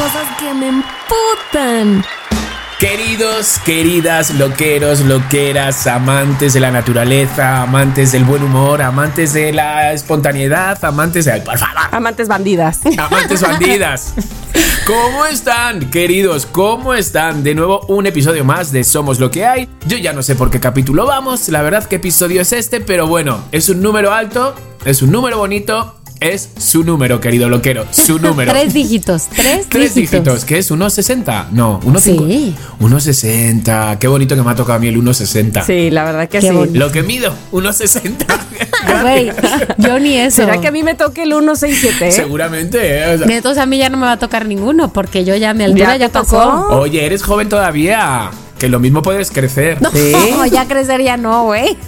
Cosas que me emputan. Queridos, queridas, loqueros, loqueras, amantes de la naturaleza, amantes del buen humor, amantes de la espontaneidad, amantes de... Por favor, Amantes bandidas. amantes bandidas. ¿Cómo están, queridos? ¿Cómo están? De nuevo, un episodio más de Somos lo que hay. Yo ya no sé por qué capítulo vamos, la verdad qué episodio es este, pero bueno, es un número alto, es un número bonito, es su número, querido loquero, su número. Tres dígitos. Tres, Tres dígitos, ¿qué es? ¿1.60? No, 1.5. Sí. 1.60. Qué bonito que me ha tocado a mí el 1.60. Sí, la verdad que Qué sí. bonito. Lo que mido, 1.60. Güey, yo ni eso. ¿Será que a mí me toque el 167? eh? Seguramente, ¿eh? O sea, Entonces a mí ya no me va a tocar ninguno porque yo ya mi altura ¿Ya ya, tocó? Oye, eres joven todavía. Que lo mismo puedes crecer. No, ¿Sí? ya crecer ya no, güey.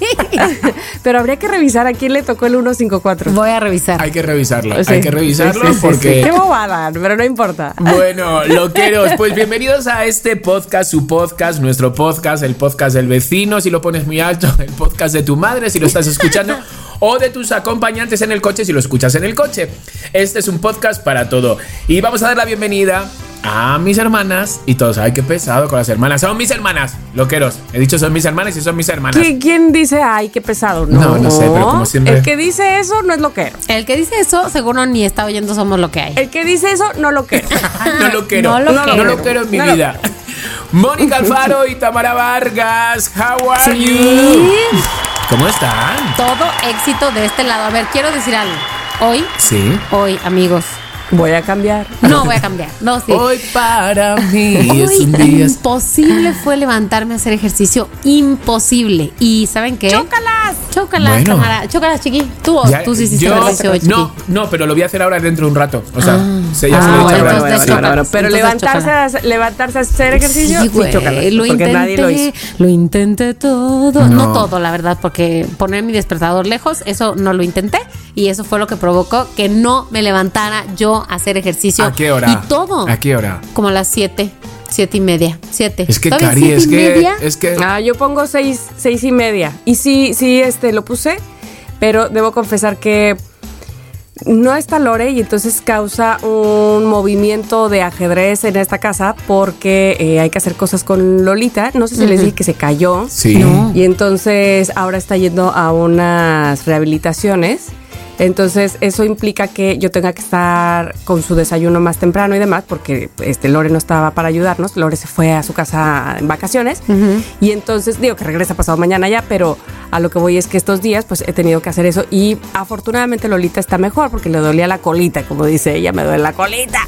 Pero habría que revisar a quién le tocó el 154. Voy a revisar. Hay que revisarlo. Sí. Hay que revisarlo Sí, sí, sí, porque. sí. Qué bobada, pero no importa. Bueno, loqueros, pues bienvenidos a este podcast, su podcast, nuestro podcast, el podcast del vecino, si lo pones muy alto, el podcast de tu madre, si lo estás escuchando, o de tus acompañantes en el coche, si lo escuchas en el coche. Este es un podcast para todo. Y vamos a dar la bienvenida a mis hermanas y todos, ay, qué pesado con las hermanas. Son mis hermanas, loqueros. He dicho son mis hermanas y son mis hermanas. ¿Qui- ¿Quién dice, ay, qué pesado? No, No, no sé, pero como siempre- El que dice eso no es loquero. El que dice eso, seguro ni está oyendo Somos lo que hay. El que dice eso no loquero. no lo quiero. No lo no quiero. lo quiero en mi No vida. Mónica Alfaro y Tamara Vargas, how are Sí. you? ¿Cómo están? Todo éxito de este lado. A ver, quiero decir algo. Hoy, Sí. hoy, amigos. Voy a cambiar. No voy a cambiar. No, sí. Hoy para mí es Hoy un día. imposible fue levantarme a hacer ejercicio. Imposible. ¿Y saben qué? ¡Chócalas! Chócalas, Bueno. cámara. Chócalas, chiqui. Tú, Ya- tú sí hiciste yo- ejercicio chiqui. No, no, pero lo voy a hacer ahora dentro de un rato. O sea, se ya se Ah, lo he bueno, Sí. chócalas. Pero levantarse, a, levantarse a hacer ejercicio, Sí, güey, chócalas, lo intenté, nadie lo hizo. lo intenté todo. No. No. todo, la verdad, porque poner mi despertador lejos, eso no lo intenté. Y eso fue lo que provocó que no me levantara yo a hacer ejercicio. ¿A qué hora? Y todo. ¿A qué hora? Como a las siete, siete y media. Siete. Es que, ¿Todavía Cari, es que. Es que. Ah, yo pongo seis, seis y media. Y sí, sí, este, lo puse, pero debo confesar que no está Lore y entonces causa un movimiento de ajedrez en esta casa porque eh, hay que hacer cosas con Lolita. No sé si les dije que se cayó. Sí. No. Y entonces ahora está yendo a unas rehabilitaciones. Entonces eso implica que yo tenga que estar con su desayuno más temprano y demás, porque este Lore no estaba para ayudarnos. Lore se fue a su casa en vacaciones y entonces digo que regresa pasado mañana ya, pero a lo que voy es que estos días pues he tenido que hacer eso y afortunadamente Lolita está mejor porque le dolía la colita, como dice ella, me duele la colita.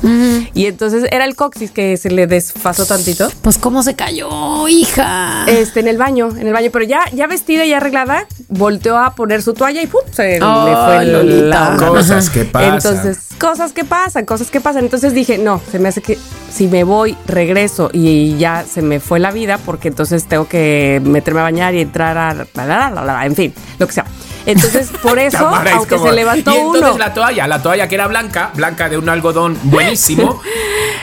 Y entonces era el coxis que se le desfasó tantito. Pues cómo se cayó, hija. Este, en el baño, en el baño, pero ya, ya vestida y arreglada, volteó a poner su toalla y ¡pum! se le fue el- Lolita. Cosas que pasan. Entonces, cosas que pasan, cosas que pasan. Entonces dije, no, se me hace que si me voy, regreso y ya se me fue la vida, porque entonces tengo que meterme a bañar y entrar a. en fin, lo que sea. Entonces, por eso, Tamara es aunque como- se levantó y entonces uno. la toalla, la toalla que era blanca, blanca de un algodón buenísimo.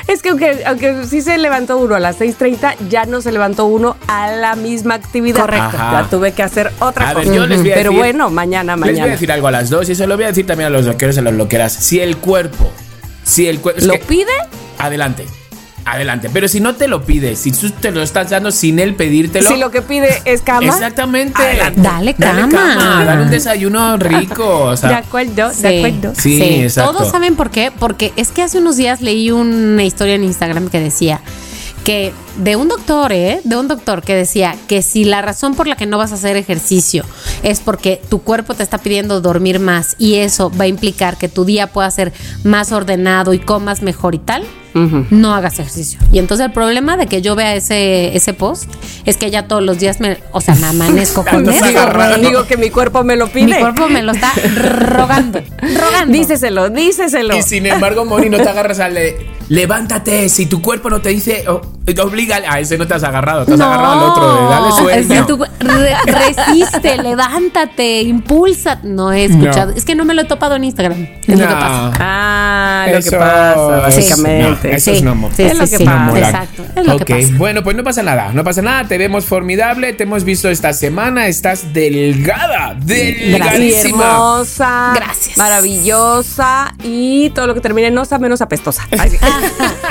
Es que aunque, aunque sí se levantó uno a las 6.30, ya no se levantó uno a la misma actividad. Correcto. Ya tuve que hacer otra A ver, yo les voy a Pero decir- bueno, mañana, Les voy a mañana. decir algo a las dos y se lo voy a decir también a los loqueros y a los loqueras. Si el cuerpo, si el cuerpo. ¿Lo pide? Adelante. Adelante. Pero si no te lo pides, si tú te lo estás dando sin él pedírtelo. Si lo que pide es cama. Exactamente. Adelante. Dale cama. Dale un desayuno rico. O sea, de acuerdo, Sí. de acuerdo. Sí, exacto. Todos saben por qué. Porque es que hace unos días leí una historia en Instagram que decía que de un doctor, ¿eh? De un doctor que decía que si la razón por la que no vas a hacer ejercicio es porque tu cuerpo te está pidiendo dormir más y eso va a implicar que tu día pueda ser más ordenado y comas mejor y tal, no hagas ejercicio. Y entonces el problema de que yo vea ese, ese post es que ya todos los días me, o sea, me amanezco con eso. agarrado. Digo que mi cuerpo me lo pide. Mi cuerpo me lo está rogando, rogando. Díceselo, díceselo. Y sin embargo, Moni, no te agarras al levántate, si tu cuerpo no te dice, obliga, a ese no te has agarrado, te has agarrado al otro, de dale es sueño. que tú re- resiste, levántate, impulsa. No he escuchado. No. Es que no me lo he topado en Instagram. Es lo que No. pasa. Ah, lo que Eso pasa, es- básicamente. no, eso es no sí, Es lo que sí. pasa. Exacto, es lo Ok, que pasa. Bueno, pues no pasa nada, no pasa nada, te vemos formidable, te hemos visto esta semana, estás delgada, Y delgadísima. hermosa, Gracias. maravillosa y todo lo que termine en osa menos apestosa. Ay.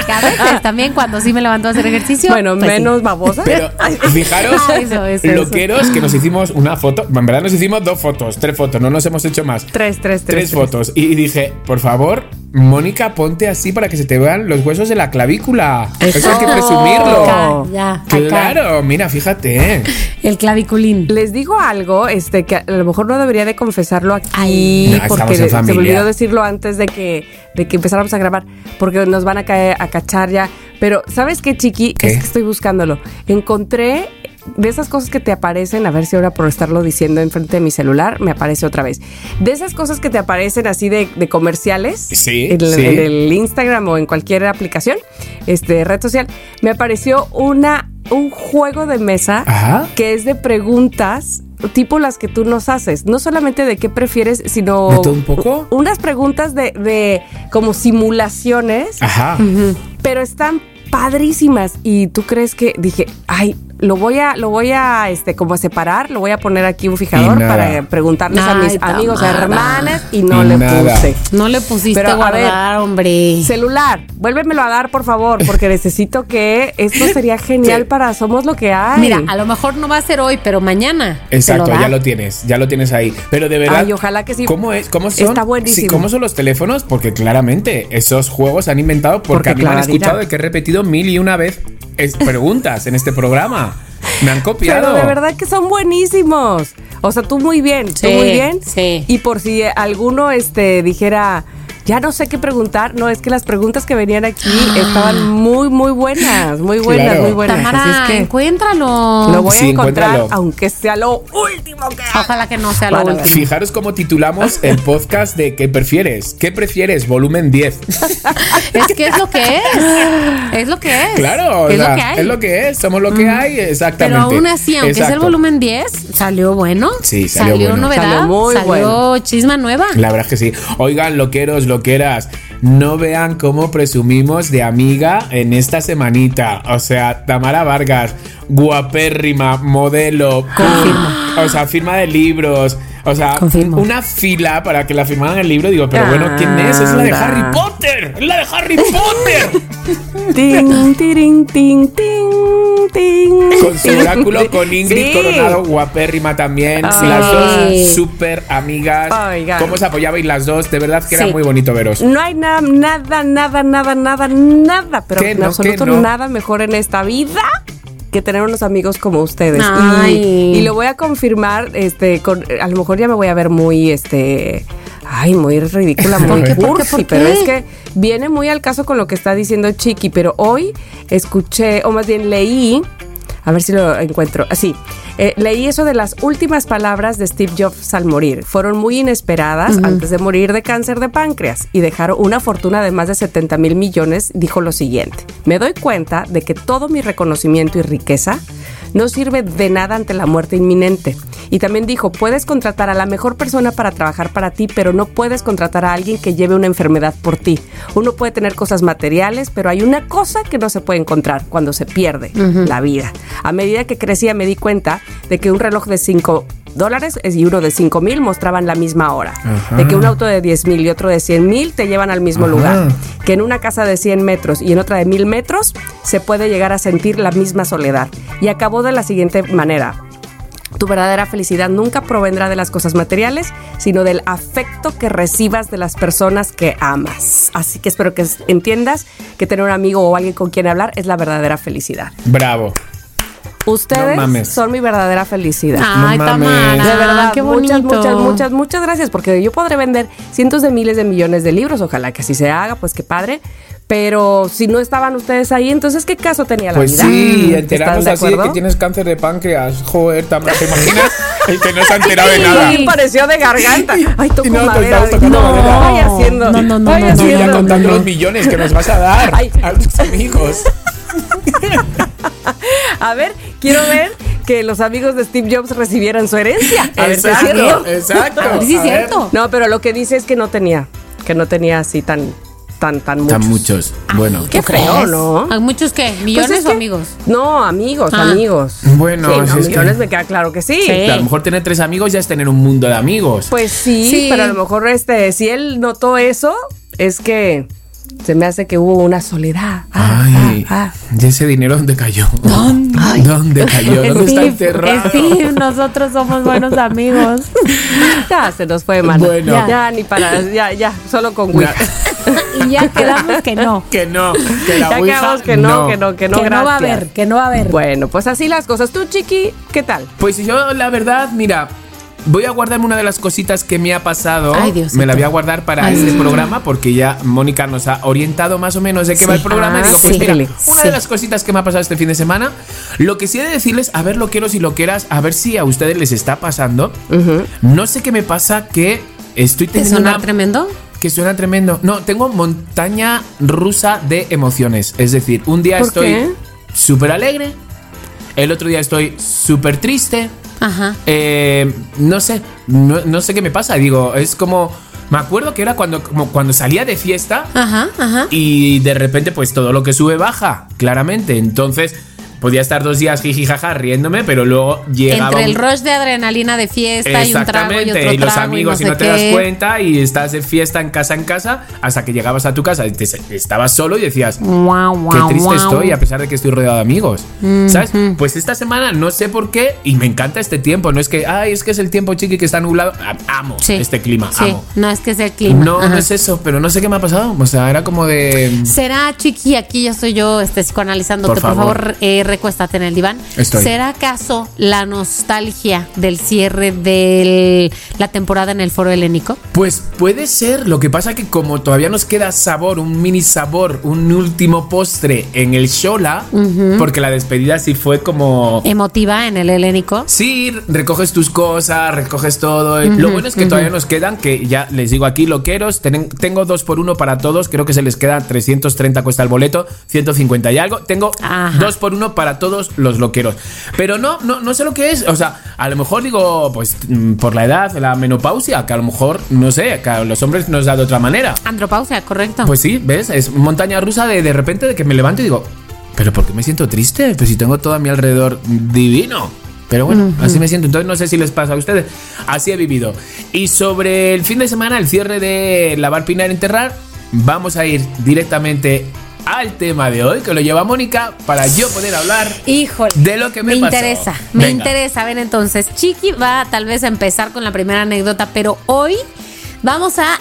Que a veces también cuando sí me levanto a hacer ejercicio. bueno, pues sí. menos babosa. Pero fijaros, Ah, eso, eso, loqueros, que nos hicimos una foto. En verdad nos hicimos dos fotos, tres fotos, no nos hemos hecho más. Tres, tres, tres. Tres fotos. Y dije, por favor, Mónica, ponte así para que se te vean los huesos de la clavícula. Eso hay que presumirlo. Acá, ya, acá. Claro, mira, fíjate. El claviculín. Les digo algo, este, que a lo mejor no debería de confesarlo aquí, Ay. No, porque en se me olvidó decirlo antes de que, de que empezáramos a grabar, porque nos van a caer a cachar ya. Pero, ¿sabes qué, Chiqui? ¿Qué? Es que estoy buscándolo. Encontré de esas cosas que te aparecen, a ver si ahora por estarlo diciendo enfrente de mi celular, me aparece otra vez. De esas cosas que te aparecen así de, de comerciales, Sí, en, el- sí. en el Instagram o en cualquier aplicación, este, red social, me apareció una, un juego de mesa Ajá. que es de preguntas tipo las que tú nos haces. No solamente de qué prefieres, sino ¿De todo un poco? unas preguntas de, de como simulaciones, Ajá. pero están padrísimas. Y tú crees que dije, ay, lo voy a, lo voy a, este, como a separar, lo voy a poner aquí un fijador para preguntarles a mis amigos, Tamara. hermanas, y no Y le nada. puse. No le pusiste Pero, a guardar, hombre. Celular, vuélvemelo a dar, por favor, porque necesito que esto sería genial Sí. para Somos lo que hay. Mira, a lo mejor no va a ser hoy, pero mañana. Exacto, ya lo tienes, ya lo tienes ahí. Pero de verdad. Ay, ojalá que sí. ¿Cómo es? ¿Cómo son? Está buenísimo. Sí, ¿Cómo son los teléfonos? Porque claramente esos juegos se han inventado porque, Porque a mí me han escuchado de que he repetido mil y una vez preguntas en este programa. Me han copiado. Pero de verdad que son buenísimos. O sea, tú muy bien, tú Sí, muy bien. sí. Y por si alguno este dijera, ya no sé qué preguntar, no, es que las preguntas que venían aquí estaban muy, muy buenas, muy buenas, Claro. muy buenas. Tamara, Así es que encuéntralo. lo voy Sí, a encontrar, encuéntralo. aunque sea lo último que haga. Ojalá que no sea lo último. Fijaros cómo titulamos el podcast de ¿Qué prefieres? ¿Qué prefieres? Volumen 10. Es que es lo que es. Es lo que es. Claro, o es sea, lo que hay. es lo que es, somos lo que hay, exactamente. Pero aún así, aunque sea el volumen 10, salió bueno. Sí, salió bueno. novedad. Salió muy salió bueno. chisma nueva. La verdad es que sí. Oigan, loqueros, loqueras, no vean cómo presumimos de amiga en esta semanita. O sea, Tamara Vargas, guapérrima, modelo. O sea, firma de libros. O sea, Confirmo. una fila para que la firmaran el libro. Digo, pero bueno, ¿quién es? Es la de. Harry Potter. Es la de Harry Potter. Ting, tiring, ting, ting, ting. Con su oráculo, con Ingrid Sí. Coronado, guapérrima también. Sí. Las dos súper amigas. Oigan. ¿Cómo os apoyabais las dos? De verdad que era muy bonito veros. No hay nada, nada, nada, nada, nada, nada, pero ¿Qué en no? absoluto nada mejor en esta vida que tener unos amigos como ustedes. Ay. Y, y lo voy a confirmar, este, con, a lo mejor ya me voy a ver muy, este, ay, muy ridícula, muy ¿Por qué? ¿Por qué? cursi, ¿Por pero es que viene muy al caso con lo que está diciendo Chiqui, pero hoy escuché, o más bien leí, a ver si lo encuentro. Así, eh, leí eso de las últimas palabras de Steve Jobs al morir. Fueron muy inesperadas antes de morir de cáncer de páncreas y dejaron una fortuna de más de 70 mil millones. Dijo lo siguiente: Me doy cuenta de que todo mi reconocimiento y riqueza no sirve de nada ante la muerte inminente. Y también dijo, puedes contratar a la mejor persona para trabajar para ti, pero no puedes contratar a alguien que lleve una enfermedad por ti. Uno puede tener cosas materiales, pero hay una cosa que no se puede encontrar cuando se pierde, la vida. A medida que crecía me di cuenta de que un reloj de 5 dólares y uno de 5 mil mostraban la misma hora. Ajá. De que un auto de 10 mil y otro de 100 mil te llevan al mismo Ajá. lugar. Que en una casa de 100 metros y en otra de 1000 metros se puede llegar a sentir la misma soledad. Y acabó de la siguiente manera. Tu verdadera felicidad nunca provendrá de las cosas materiales, sino del afecto que recibas de las personas que amas. Así que espero que entiendas que tener un amigo o alguien con quien hablar es la verdadera felicidad. Bravo. Ustedes No mames. son mi verdadera felicidad. Ay, No. Tamara. De verdad, qué muchas, bonito. muchas, muchas, muchas gracias, porque yo podré vender cientos de miles de millones de libros, ojalá que así se haga, pues qué padre. Pero si no estaban ustedes ahí, entonces ¿qué caso tenía la Pues vida? sí, ¿Están enterarnos así de que tienes cáncer de páncreas. Joder, Tamara, ¿te imaginas? El que no se ha enterado de nada. Sí, pareció de garganta. Ay, toco no, madera. tocando no, madera. vaya haciendo. No, no, no, vaya no, No, ya contando los millones que nos vas a dar Ay. a tus amigos. A ver, quiero ver que los amigos de Steve Jobs recibieran su herencia. A ver si es cierto. Exacto, exacto. A ver si es cierto. No, pero lo que dice es que no tenía, que no tenía así tan, tan, tan muchos. Tan muchos. Bueno. ¿Qué creo, crees? ¿no? ¿Hay muchos qué? ¿Millones Pues es o que- amigos? No, amigos, Ah. amigos. Bueno, sí, no, que- millones me queda claro que sí. Sí. A lo mejor tener tres amigos ya es tener un mundo de amigos. Pues sí, Sí. pero a lo mejor este, si él notó eso, es que se me hace que hubo una soledad. Ah, Ay, ah, ah. ¿y ese dinero dónde cayó? ¿Dónde cayó? ¿Dónde está enterrado? Steve, nosotros somos buenos amigos. Ya se nos fue, mano. Bueno. Ya, ya, ni para, ya, ya, solo con Wicca. y ya quedamos que no. Que no, que la Ya ouija, quedamos que no, que no, que no, que no va a haber, que no va a haber. Bueno, pues así las cosas. Tú, Chiqui, ¿qué tal? Pues yo, la verdad, mira, voy a guardarme una de las cositas que me ha pasado. Ay, Diosito. me la voy a guardar para Ay, este sí. programa porque ya Mónica nos ha orientado más o menos de qué Sí. va el programa. y Ah, digo, pues sí. mira, Dele. una de las cositas que me ha pasado este fin de semana, lo que sí he de decirles, a ver, lo quiero si lo quieras, a ver si a ustedes les está pasando. No sé qué me pasa que estoy ¿Te teniendo suena una tremendo? que suena tremendo. No, tengo montaña rusa de emociones. Es decir, un día ¿Por estoy súper alegre, el otro día estoy súper triste. Ajá. Eh, no sé, no, no sé qué me pasa. Digo, es como. Me acuerdo que era cuando, como cuando salía de fiesta Ajá, ajá. y de repente, pues todo lo que sube baja, claramente. Entonces, podía estar dos días jiji jaja riéndome, pero luego llegaba. Entre el un- rush de adrenalina de fiesta y un trago y Exactamente, otro y los trago amigos y y no te das qué. cuenta y estás de fiesta en casa en casa hasta que llegabas a tu casa y te- estabas solo y decías, Guau, Qué guau, triste estoy a pesar de que estoy rodeado de amigos. ¿Sabes? Pues esta semana no sé por qué y me encanta este tiempo. No es que, ay, es que es el tiempo chiqui que está nublado. Amo Sí. este clima, Sí, amo. no es que sea el clima. No, Ajá. no es eso, pero no sé qué me ha pasado. O sea, era como de. ¿Será, Chiqui, aquí ya estoy yo este, psicoanalizándote? Por Por favor. favor, eh, recuéstate en el diván. Estoy. ¿Será acaso la nostalgia del cierre de la temporada en el foro helénico? Pues puede ser. Lo que pasa que como todavía nos queda sabor, un mini sabor, un último postre en el Shola, porque la despedida sí fue como. Emotiva en el helénico. Sí, recoges tus cosas, recoges todo. Lo bueno es que todavía nos quedan, que ya les digo aquí, loqueros, tenen- tengo dos por uno para todos, creo que se les queda 330 cuesta el boleto, 150 y algo. Tengo Ajá. dos por uno para todos los loqueros. Pero no, no, no sé lo que es. O sea, a lo mejor digo, pues mm, por la edad, la menopausia, que a lo mejor, no sé, que a los hombres nos da de otra manera. Andropausia, correcto. Pues sí, ¿ves? Es montaña rusa de de repente de que me levanto y digo, ¿pero por qué me siento triste? Pues si tengo todo a mi alrededor divino. Pero bueno, así me siento. Entonces no sé si les pasa a ustedes. Así he vivido. Y sobre el fin de semana, el cierre de Lavar, Pinar, Enterrar, vamos a ir directamente al tema de hoy, que lo lleva Mónica, para yo poder hablar Híjole. de lo que me, me pasó. interesa, me Venga. interesa. A ver, entonces, Chiqui va tal vez a empezar con la primera anécdota, pero hoy vamos a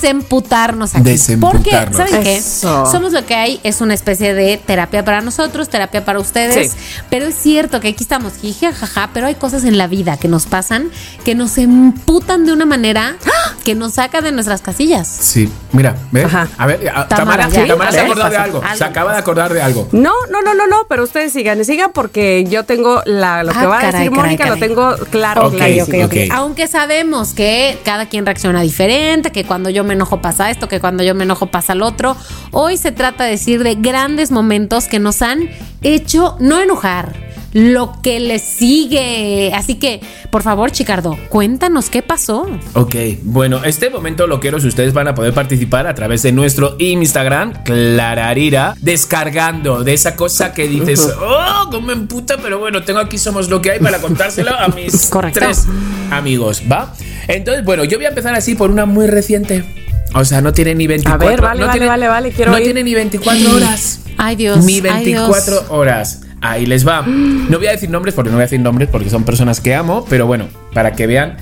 desemputarnos aquí. Desemputarnos. Porque, ¿saben qué? Eso. Somos lo que hay, es una especie de terapia para nosotros, terapia para ustedes. Sí. Pero es cierto que aquí estamos, jiji, jaja, pero hay cosas en la vida que nos pasan que nos emputan de una manera que nos saca de nuestras casillas. Sí, mira, ¿ves? Ajá. A ver, a- Tamara, Tamara, ya. Tamara se A ha ver, acordado de algo. Algo. Se acaba de acordar de algo. No, no, no, no, no, pero ustedes sigan, sigan porque yo tengo la, lo que Ah, va a decir caray, Mónica, caray. lo tengo claro, Ok, clarísimo. ok, ok. Aunque sabemos que cada quien reacciona diferente, que cuando yo me enojo pasa esto, que cuando yo me enojo pasa lo otro, hoy se trata de decir de grandes momentos que nos han hecho no enojar. Lo que le sigue. Así que, por favor, Chicardo, cuéntanos qué pasó. Ok, bueno, este momento lo quiero si ustedes van a poder participar a través de nuestro Instagram, Clararira, descargando de esa cosa que dices, oh, cómo me emputa, pero bueno, tengo aquí Somos lo que hay para contárselo a mis Correcto. tres amigos, ¿va? Entonces, bueno, yo voy a empezar así por una muy reciente. O sea, no tiene ni 24 A ver, vale, no vale, tiene- vale, vale, quiero No tiene ni 24 horas. Ay, Dios. Ni ay, Dios. 24 horas. ahí les va. No voy a decir nombres porque no voy a decir nombres porque son personas que amo, pero bueno, para que vean,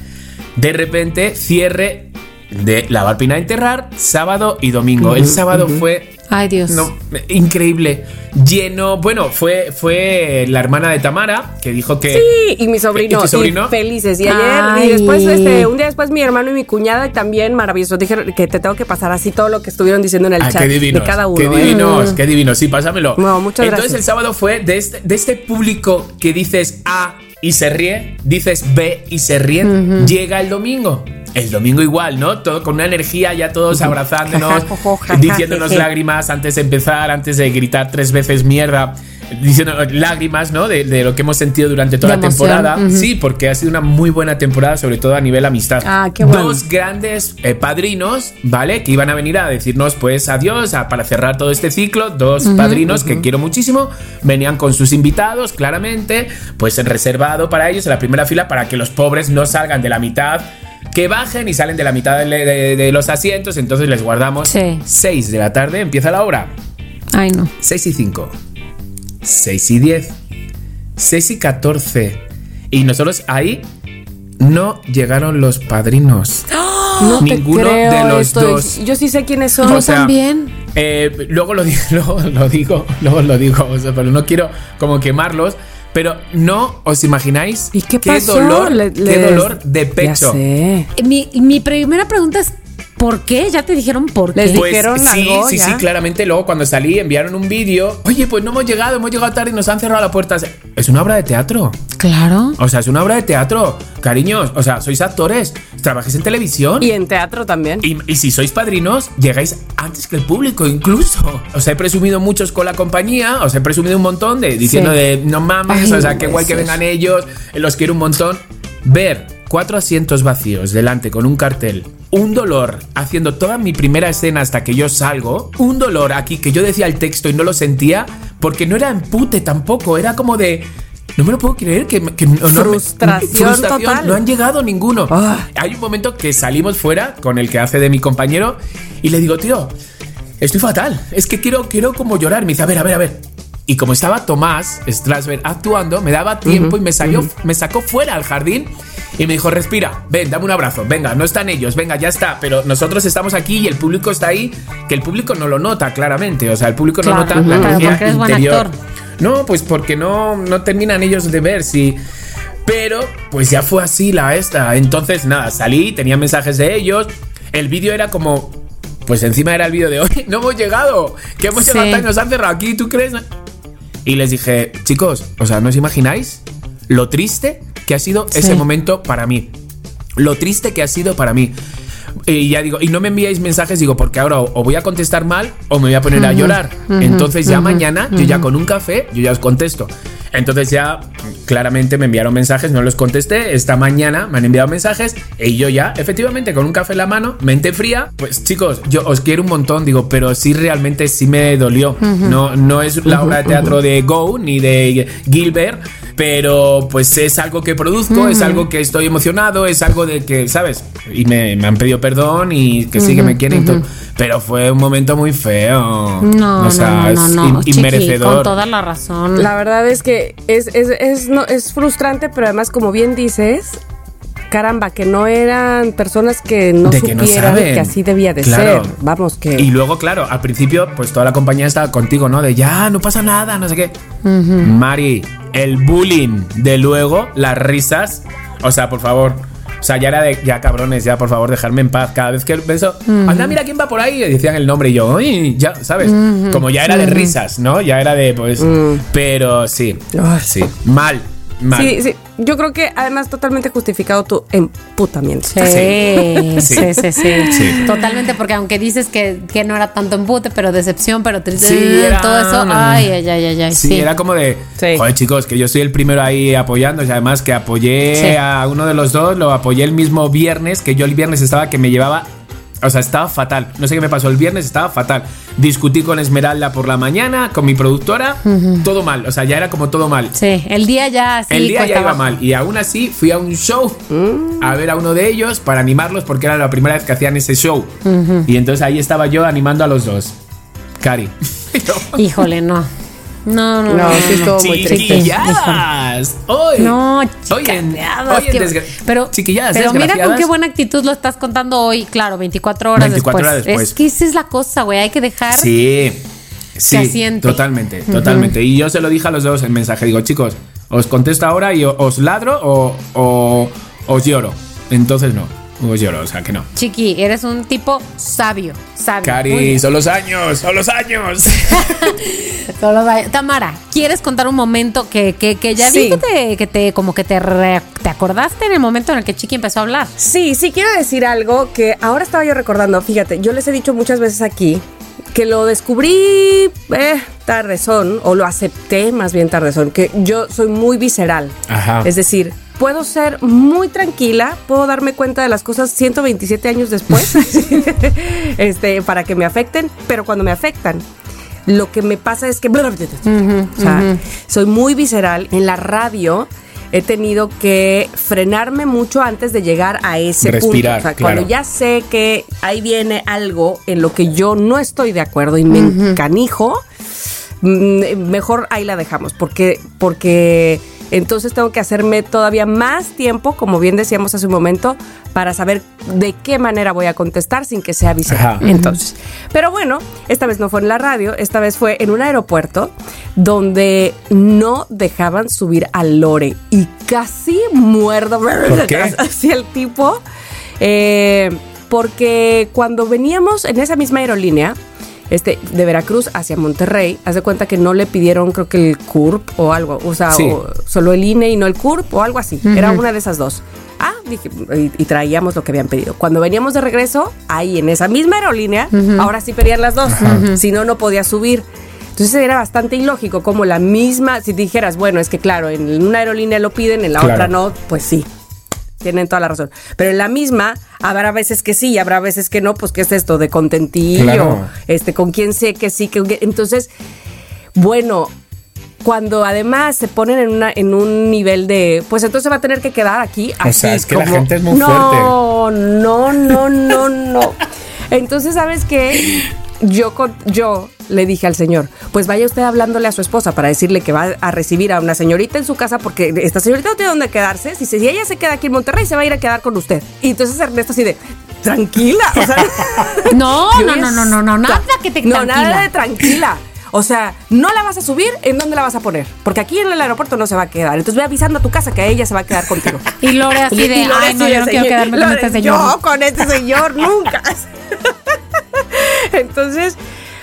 de repente cierre de la Valpina Enterrar, sábado y domingo. El sábado fue Ay, Dios. no, increíble, lleno. Bueno, fue, fue la hermana de Tamara que dijo que. Sí, y mi sobrino, ¿Y tu sobrino? y felices. Y ayer, Ay. y después, este, un día después, mi hermano y mi cuñada, y también maravilloso. Dijeron que te tengo que pasar así todo lo que estuvieron diciendo en el Ah, chat qué divinos, de cada uno. Qué ¿eh? divinos, qué divinos. Sí, pásamelo. No, muchas Entonces gracias. el sábado fue de este, de este público que dices A y se ríe, dices B y se ríe, llega el domingo. El domingo igual, ¿no? Todo con una energía, ya todos abrazándonos, diciéndonos lágrimas antes de empezar, antes de gritar tres veces mierda, diciendo lágrimas, ¿no? De, de lo que hemos sentido durante toda la temporada. ujú. Sí, porque ha sido una muy buena temporada, sobre todo a nivel amistad. Ah, qué bueno. Dos grandes eh, padrinos, ¿vale? Que iban a venir a decirnos pues adiós a- para cerrar todo este ciclo. Dos padrinos que quiero muchísimo. Venían con sus invitados, claramente, pues reservado para ellos en la primera fila para que los pobres no salgan de la mitad. Que bajen y salen de la mitad de, de- de los asientos, entonces les guardamos Sí. 6 de la tarde, empieza la hora. Ay, no. 6 y 5, 6 y 10, 6 y 14. Y nosotros ahí no llegaron los padrinos. No te Ninguno creo de los esto. dos. Yo sí sé quiénes son. Yo O sea, también. Eh, luego, lo, luego lo digo, luego lo digo, o sea, pero no quiero como quemarlos. Pero no os imagináis ¿Y qué pasó? dolor, Le- qué les- dolor de Ya pecho. sé. Mi, mi primera pregunta es: ¿por qué? Ya te dijeron por Les qué. Pues ¿Dijeron sí, algo sí, ya? sí, claramente. Luego cuando salí enviaron un vídeo. Oye, pues no hemos llegado, hemos llegado tarde y nos han cerrado la puerta. Es una obra de teatro. Claro. O sea, es una obra de teatro. Cariños, o sea, sois actores, trabajáis en televisión. Y en teatro también. Y, y si sois padrinos, llegáis antes que el público, incluso. Os he presumido muchos con la compañía, os he presumido un montón de diciendo Sí. de no mames, Ay, o sea, no qué guay que vengan ellos, los quiero un montón. Ver cuatro asientos vacíos delante con un cartel, un dolor haciendo toda mi primera escena hasta que yo salgo, un dolor aquí que yo decía el texto y no lo sentía, porque no era empute tampoco, era como de. No me lo puedo creer que, que no, no Frustración total. No han llegado ninguno. Ah. Hay un momento que salimos fuera con el que hace de mi compañero y le digo, tío, estoy fatal. Es que quiero, quiero como llorar. Me dice, a ver, a ver, a ver. Y como estaba Tomás Strasberg actuando, me daba tiempo y me salió, me sacó fuera al jardín y me dijo, respira, ven, dame un abrazo, venga, no están ellos, venga, ya está, pero nosotros estamos aquí y el público está ahí, que el público no lo nota claramente, o sea, el público Claro, no nota la energía interior. No, pues porque no, no terminan ellos de ver si... Pero pues ya fue así la esta. Entonces nada, salí, tenía mensajes de ellos. El vídeo era como... Pues encima era el vídeo de hoy. No hemos llegado. Que hemos Sí. llegado tarde, nos han cerrado aquí, ¿tú crees? Y les dije, chicos, o sea, ¿no os imagináis lo triste que ha sido Sí. ese momento para mí? Lo triste que ha sido para mí. Y ya digo, y no me enviáis mensajes, digo, porque ahora o, voy a contestar mal o me voy a poner a llorar. Entonces ya mañana, yo ya con un café, yo ya os contesto. Entonces ya claramente me enviaron mensajes, no los contesté. Esta mañana me han enviado mensajes y yo ya, efectivamente, con un café en la mano, mente fría, pues chicos, yo os quiero un montón, digo, pero sí realmente sí me dolió. No, no es la obra de teatro de Go ni de Gilbert, pero pues es algo que produzco, es algo que estoy emocionado, es algo de que, ¿sabes? Y me, me han pedido perdón y que sí que me quieren y todo. Pero fue un momento muy feo. No, o sea, no, no, es no, in- no. Chiqui, inmerecedor. con toda la razón. La verdad es que es, es, es, no, es frustrante, pero además, como bien dices, caramba, que no eran personas que no De que no supieran saben. que así debía de Claro. ser. Vamos, que. Y luego, claro, al principio, pues toda la compañía estaba contigo, ¿no? De ya, no pasa nada, no sé qué. Mari, el bullying de luego, las risas. O sea, por favor. O sea, ya era de, ya cabrones, ya por favor, dejarme en paz. Cada vez que beso, anda, mira quién va por ahí, y decían el nombre y yo, "Uy", ya, ¿sabes? Como ya era de risas, ¿no? Ya era de, pues, pero sí, Ay. sí, mal, mal. Sí, sí. Yo creo que además totalmente justificado tu emputamiento. Sí, Sí. sí, sí, sí, Sí. Totalmente, porque aunque dices que, que no era tanto empute, pero decepción, pero triste, Sí, era- todo eso, ay, ay, ay, ay, ay, Sí, sí. era como de, Sí. joder chicos, que yo soy el primero ahí apoyando y además que apoyé Sí. a uno de los dos, lo apoyé el mismo viernes, que yo el viernes estaba que me llevaba, o sea, estaba fatal, no sé qué me pasó, el viernes estaba fatal. Discutí con Esmeralda por la mañana, con mi productora, todo mal, o sea, ya era como todo mal. Sí, el día ya así el día ya iba abajo. mal y aún así fui a un show Mm. a ver a uno de ellos para animarlos porque era la primera vez que hacían ese show. Y entonces ahí estaba yo animando a los dos. Cari. Híjole, no. No, no, No, no. sí estuvo muy triste. Chiquilladas. Hoy. No, Hoy en- chicaneadas, hoy en pero, chiquilladas pero mira con qué buena actitud lo estás contando hoy, claro, 24 horas 24 después. horas después. Es que esa es la cosa, güey, hay que dejar Sí. Sí, totalmente, totalmente. Y yo se lo dije a los dos en mensaje. Digo, chicos, os contesto ahora y os ladro o, o os lloro. Entonces no, o sea que no. Chiqui, eres un tipo sabio, sabio. Cari, son los años, son los años. Solo da- Tamara, ¿quieres contar un momento que, que, que ya vi Sí. que te, que te como que te, re- te acordaste en el momento en el que Chiqui empezó a hablar? Sí, sí quiero decir algo que ahora estaba yo recordando. Fíjate, yo les he dicho muchas veces aquí que lo descubrí eh, tardezón, o lo acepté más bien tardezón, que yo soy muy visceral. Ajá. Es decir, puedo ser muy tranquila, puedo darme cuenta de las cosas 127 años después, este, para que me afecten, pero cuando me afectan, lo que me pasa es que... o sea, soy muy visceral. En la radio he tenido que frenarme mucho antes de llegar a ese Respirar, punto. O sea, claro. cuando ya sé que ahí viene algo en lo que yo no estoy de acuerdo y me encanijo, mm, mejor ahí la dejamos, porque, porque entonces tengo que hacerme todavía más tiempo, como bien decíamos hace un momento, para saber de qué manera voy a contestar sin que sea. Ajá. Entonces, pero bueno, esta vez no fue en la radio, esta vez fue en un aeropuerto donde no dejaban subir al Lore y casi muerdo hacia el tipo. eh, porque cuando veníamos en esa misma aerolínea, este, de Veracruz hacia Monterrey, haz de cuenta que no le pidieron, creo que el CURP o algo, o sea, Sí. o solo el INE y no el CURP o algo así. Era una de esas dos. Ah, dije, y, y traíamos lo que habían pedido. Cuando veníamos de regreso, ahí en esa misma aerolínea, ahora sí pedían las dos. Si no, no podía subir. Entonces era bastante ilógico como la misma, si dijeras, bueno, es que claro, en una aerolínea lo piden, en la Claro. otra no, pues sí. Tienen toda la razón. Pero en la misma, habrá veces que sí y habrá veces que no, pues ¿qué es esto? De contentillo. Claro. Este, con quién sé que sí, que entonces, bueno, cuando además se ponen en, una, en un nivel de, pues entonces va a tener que quedar aquí. O sea, así es que la gente es muy no, fuerte. No, no, no, no, no. Entonces, ¿sabes qué? Yo, con- yo le dije al señor, pues vaya usted hablándole a su esposa para decirle que va a recibir a una señorita en su casa porque esta señorita no tiene dónde quedarse. Si, si ella se queda aquí en Monterrey, se va a ir a quedar con usted. Y entonces Ernesto así de, tranquila. O sea, No, no, no, no, no, no, nada que te No, tranquila. nada de tranquila. O sea, no la vas a subir, ¿en dónde la vas a poner? Porque aquí en el aeropuerto no se va a quedar. Entonces ve avisando a tu casa que ella se va a quedar contigo. Y Lore así de, Y Lore ay, no, yo no quiero "Señor, quedarme con este señor. Yo con este señor nunca. Entonces,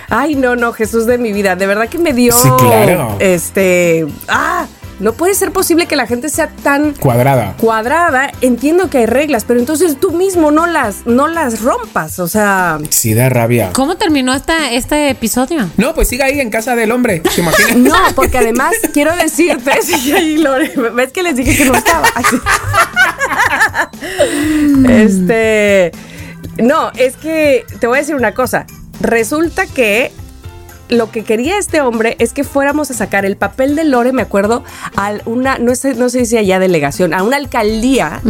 ay, no, no, Jesús de mi vida. De verdad que me dio. Sí, claro. Este. Ah, no puede ser posible que la gente sea tan Cuadrada. cuadrada. Entiendo que hay reglas, pero entonces tú mismo no las, no las rompas. O sea. Sí, da rabia. ¿Cómo terminó esta, este episodio? No, pues siga ahí en casa del hombre. ¿Te imaginas? No, porque además quiero decirte, sí, ahí, Lore, ves que les dije que no estaba. Este, no, es que te voy a decir una cosa. Resulta que lo que quería este hombre es que fuéramos a sacar el papel de Lore, me acuerdo, a una, no sé, no sé si allá delegación, a una alcaldía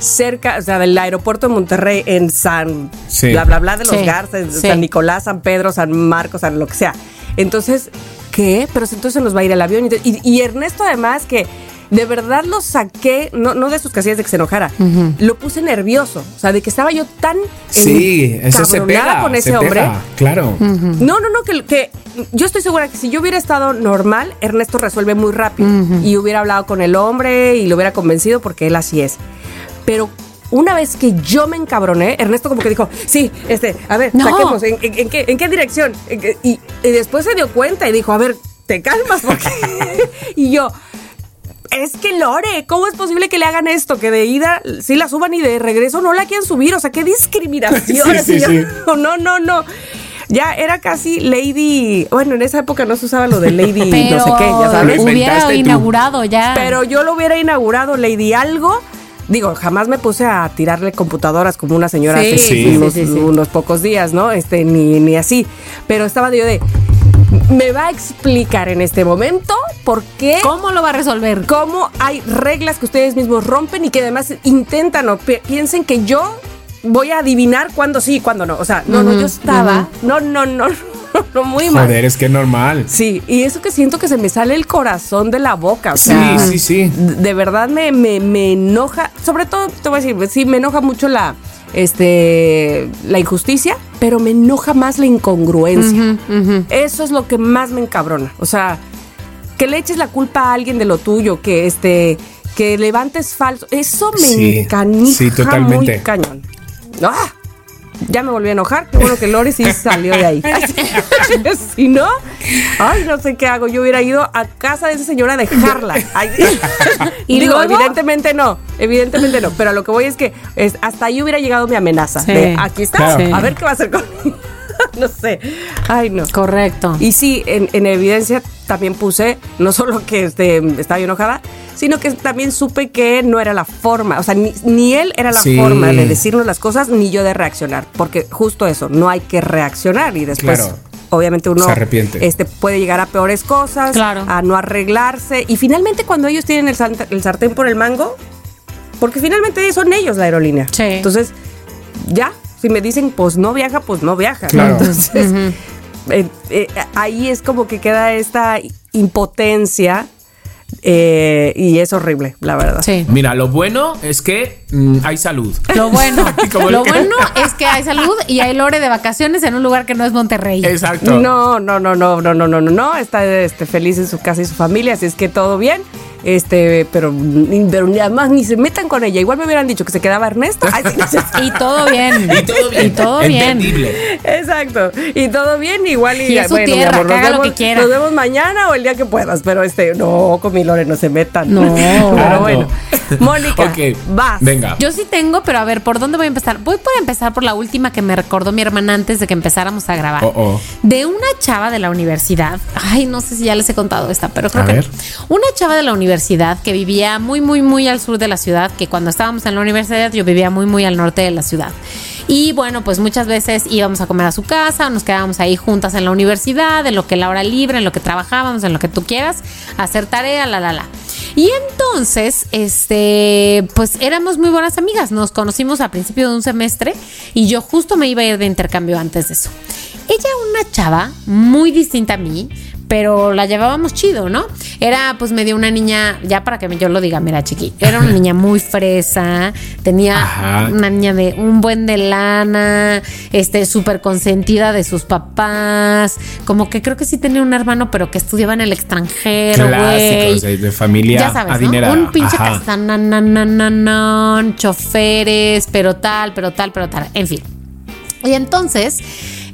cerca, o sea, del aeropuerto de Monterrey en San, Sí. bla, bla, bla, de los Sí, Garzas, en sí. San Nicolás, San Pedro, San Marcos, San lo que sea. Entonces, ¿qué? Pero si entonces nos va a ir el avión. Y Ernesto además que de verdad lo saqué, no, no de sus casillas de que se enojara, lo puse nervioso. O sea, de que estaba yo tan Sí, eso se pega. con ese se hombre. pega, Claro. No, no, no, que, que yo estoy segura que si yo hubiera estado normal, Ernesto resuelve muy rápido y hubiera hablado con el hombre y lo hubiera convencido porque él así es. Pero una vez que yo me encabroné, Ernesto como que dijo, sí, este, a ver, No. saquemos, ¿en, en- en qué, en qué dirección? ¿En qué?". Y, y después se dio cuenta y dijo, a ver, te calmas porque... y yo... Es que Lore, ¿cómo es posible que le hagan esto? Que de ida sí la suban y de regreso no la quieran subir. O sea, qué discriminación. Sí, Así sí, yo, sí. No, no, no. Ya era casi Lady. Bueno, en esa época no se usaba lo de Lady Pero no sé qué, ya Lo sabes. hubiera inventaste tú. inaugurado ya. Pero yo lo hubiera inaugurado Lady algo. Digo, jamás me puse a tirarle computadoras como una señora Sí, hace sí, unos, sí, sí, sí. unos pocos días, ¿no? Este, ni, ni así. Pero estaba yo de. Me va a explicar en este momento por qué ¿Cómo lo va a resolver? cómo hay reglas que ustedes mismos rompen y que además intentan o pi- piensen que yo voy a adivinar cuándo sí y cuándo no. O sea, no, no, yo estaba. No, no, no. no, muy mal. Joder, es que es normal. Sí, y eso que siento que se me sale el corazón de la boca. O Sí, sea, sí, sí. De verdad me, me, me enoja. Sobre todo, te voy a decir, sí, me enoja mucho la, este, la injusticia, pero me enoja más la incongruencia. Eso es lo que más me encabrona. O sea, que le eches la culpa a alguien de lo tuyo, que este, que levantes falso. Eso me Sí, encanija sí, totalmente. muy cañón. ¡Ah! Ya me volví a enojar. Qué bueno que Lori sí salió de ahí. si no, ay, no sé qué hago. Yo hubiera ido a casa de esa señora a dejarla. Ay, ¿Y digo, luego? evidentemente no, evidentemente no. Pero a lo que voy es que es- hasta ahí hubiera llegado mi amenaza. Sí. de, aquí está, Claro. a ver qué va a hacer conmigo. no sé. Ay, no. Correcto. Y sí, en, en evidencia también puse, no solo que este, estaba yo enojada, sino que también supe que no era la forma, o sea, ni, ni él era la Sí. forma de decirnos las cosas, ni yo de reaccionar, porque justo eso, no hay que reaccionar y después... Claro. Obviamente uno Se arrepiente. Este, puede llegar a peores cosas, Claro. a no arreglarse. Y finalmente cuando ellos tienen el, el sartén por el mango, porque finalmente son ellos la aerolínea. Sí. Entonces, ya, si me dicen, pues no viaja, pues no viaja. Claro. Entonces, eh, eh, ahí es como que queda esta impotencia eh, y es horrible, la verdad. Sí. Mira, lo bueno es que mm, hay salud. Lo bueno, lo que- bueno es que hay salud y hay lore de vacaciones en un lugar que no es Monterrey. Exacto. No, no, no, no, no, no, no, no, no. Está este, feliz en su casa y su familia, así es que todo bien. Este, pero, ni- pero además ni se metan con ella. Igual me hubieran dicho que se quedaba Ernesto. Ay, sí, Y todo bien. Y todo bien. Y todo bien. Entendible. Exacto. Y todo bien, igual y, Y es su bueno, mi tierra, amor, que nos haga lo vemos, que quiera. nos vemos mañana o el día que puedas. Pero este, no, con mi Lore no se metan. No. Pero bueno. Mónica, Ok, vas. Venga. Yo sí tengo, pero a ver, ¿por dónde voy a empezar? Voy por empezar por la última que me recordó mi hermana antes de que empezáramos a grabar. Oh, oh. De una chava de la universidad. Ay, no sé si ya les he contado esta, pero creo A que ver. no. Una chava de la universidad que vivía muy, muy, muy al sur de la ciudad, que cuando estábamos en la universidad yo vivía muy, muy al norte de la ciudad. Y bueno, pues muchas veces íbamos a comer a su casa, nos quedábamos ahí juntas en la universidad, en lo que la hora libre, en lo que trabajábamos, en lo que tú quieras, hacer tarea, la, la, la. Y entonces, este, pues éramos muy buenas amigas. Nos conocimos a principio de un semestre y yo justo me iba a ir de intercambio antes de eso. Ella, una chava muy distinta a mí, pero la llevábamos chido, ¿no? Era pues medio una niña, ya para que yo lo diga, mira, chiqui, era una niña muy fresa, tenía Ajá. una niña de un buen de lana, este, súper consentida de sus papás, como que creo que sí tenía un hermano, pero que estudiaba en el extranjero, güey. De, de familia Ya sabes, ¿no? adinerada. Un pinche Ajá. castananananan, choferes, pero tal, pero tal, pero tal. En fin. Y entonces,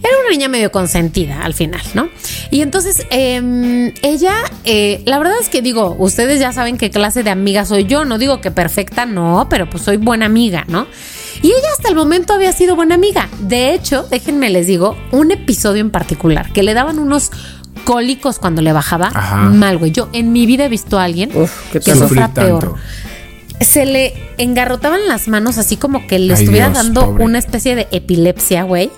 era una niña medio consentida al final, ¿no? Y entonces, em, ella, eh, la verdad es que digo, ustedes ya saben qué clase de amiga soy yo. No digo que perfecta, no, pero pues soy buena amiga, ¿no? Y ella hasta el momento había sido buena amiga. De hecho, déjenme les digo, un episodio en particular, que le daban unos cólicos cuando le bajaba. Ajá. Mal, güey. Yo en mi vida he visto a alguien Uf, que fuera peor tanto. se le engarrotaban las manos así como que le Ay, estuviera Dios, dando pobre. una especie de epilepsia, güey.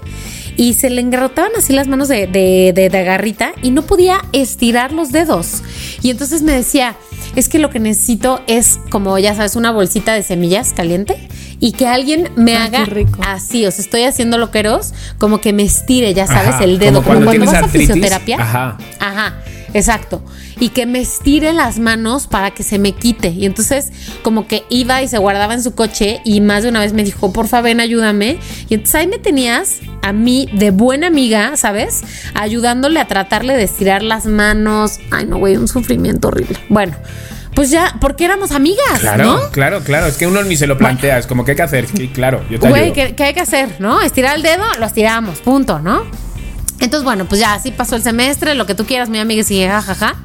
Y se le engarrotaban así las manos de, de, de, de agarrita y no podía estirar los dedos. Y entonces me decía, es que lo que necesito es como, ya sabes, una bolsita de semillas caliente y que alguien me Ay, haga rico. así, o sea, estoy haciendo loqueros, como que me estire, ya sabes, Ajá, el dedo, como como cuando cuando, tienes vas a fisioterapia. Ajá. Ajá, exacto. Y que me estire las manos para que se me quite. Y entonces, como que iba y se guardaba en su coche y más de una vez me dijo, porfa, ven, ayúdame. Y entonces ahí me tenías a mí de buena amiga, ¿sabes? Ayudándole a tratarle de estirar las manos. Ay, no, güey, un sufrimiento horrible. Bueno, pues ya, porque éramos amigas, Claro, ¿no? claro, claro. Es que uno ni se lo plantea. Es como, ¿qué hay que hacer? Sí, claro, yo te Güey. ¿qué, qué hay que hacer? ¿No? Estirar el dedo, lo estiramos, punto, ¿no? Entonces, bueno, pues ya así pasó el semestre, lo que tú quieras, mi amiga sigue jajaja.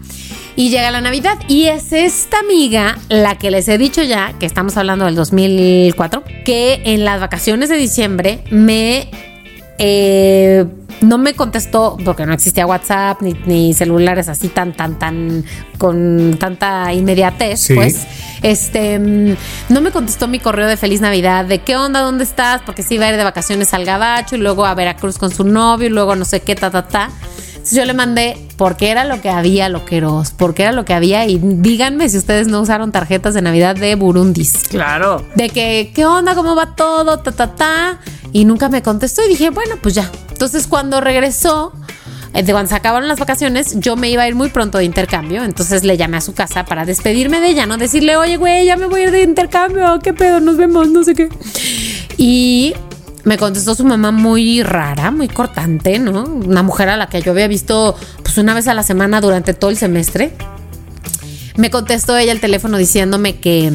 Y llega la Navidad y es esta amiga, la que les he dicho ya, que estamos hablando del 2004, que en las vacaciones de diciembre me... eh, no me contestó porque no existía WhatsApp ni, ni celulares así tan, tan, tan, con tanta inmediatez, Sí. pues. Este, mm, no me contestó mi correo de feliz Navidad, de qué onda, dónde estás, porque se iba a ir de vacaciones al Gabacho y luego a Veracruz con su novio y luego no sé qué, ta, ta, ta. Entonces yo le mandé porque era lo que había, loqueros, porque era lo que había y díganme si ustedes no usaron tarjetas de Navidad de Burundis. Claro. De que, ¿qué onda? ¿Cómo va todo? Ta, ta, ta. Y nunca me contestó y dije, bueno, pues ya. Entonces cuando regresó, eh, de cuando se acabaron las vacaciones, yo me iba a ir muy pronto de intercambio. Entonces le llamé a su casa para despedirme de ella, ¿no? Decirle, oye, güey, ya me voy a ir de intercambio, qué pedo, nos vemos, no sé qué. Y me contestó su mamá muy rara, muy cortante, ¿no? Una mujer a la que yo había visto pues una vez a la semana durante todo el semestre. Me contestó ella el teléfono diciéndome que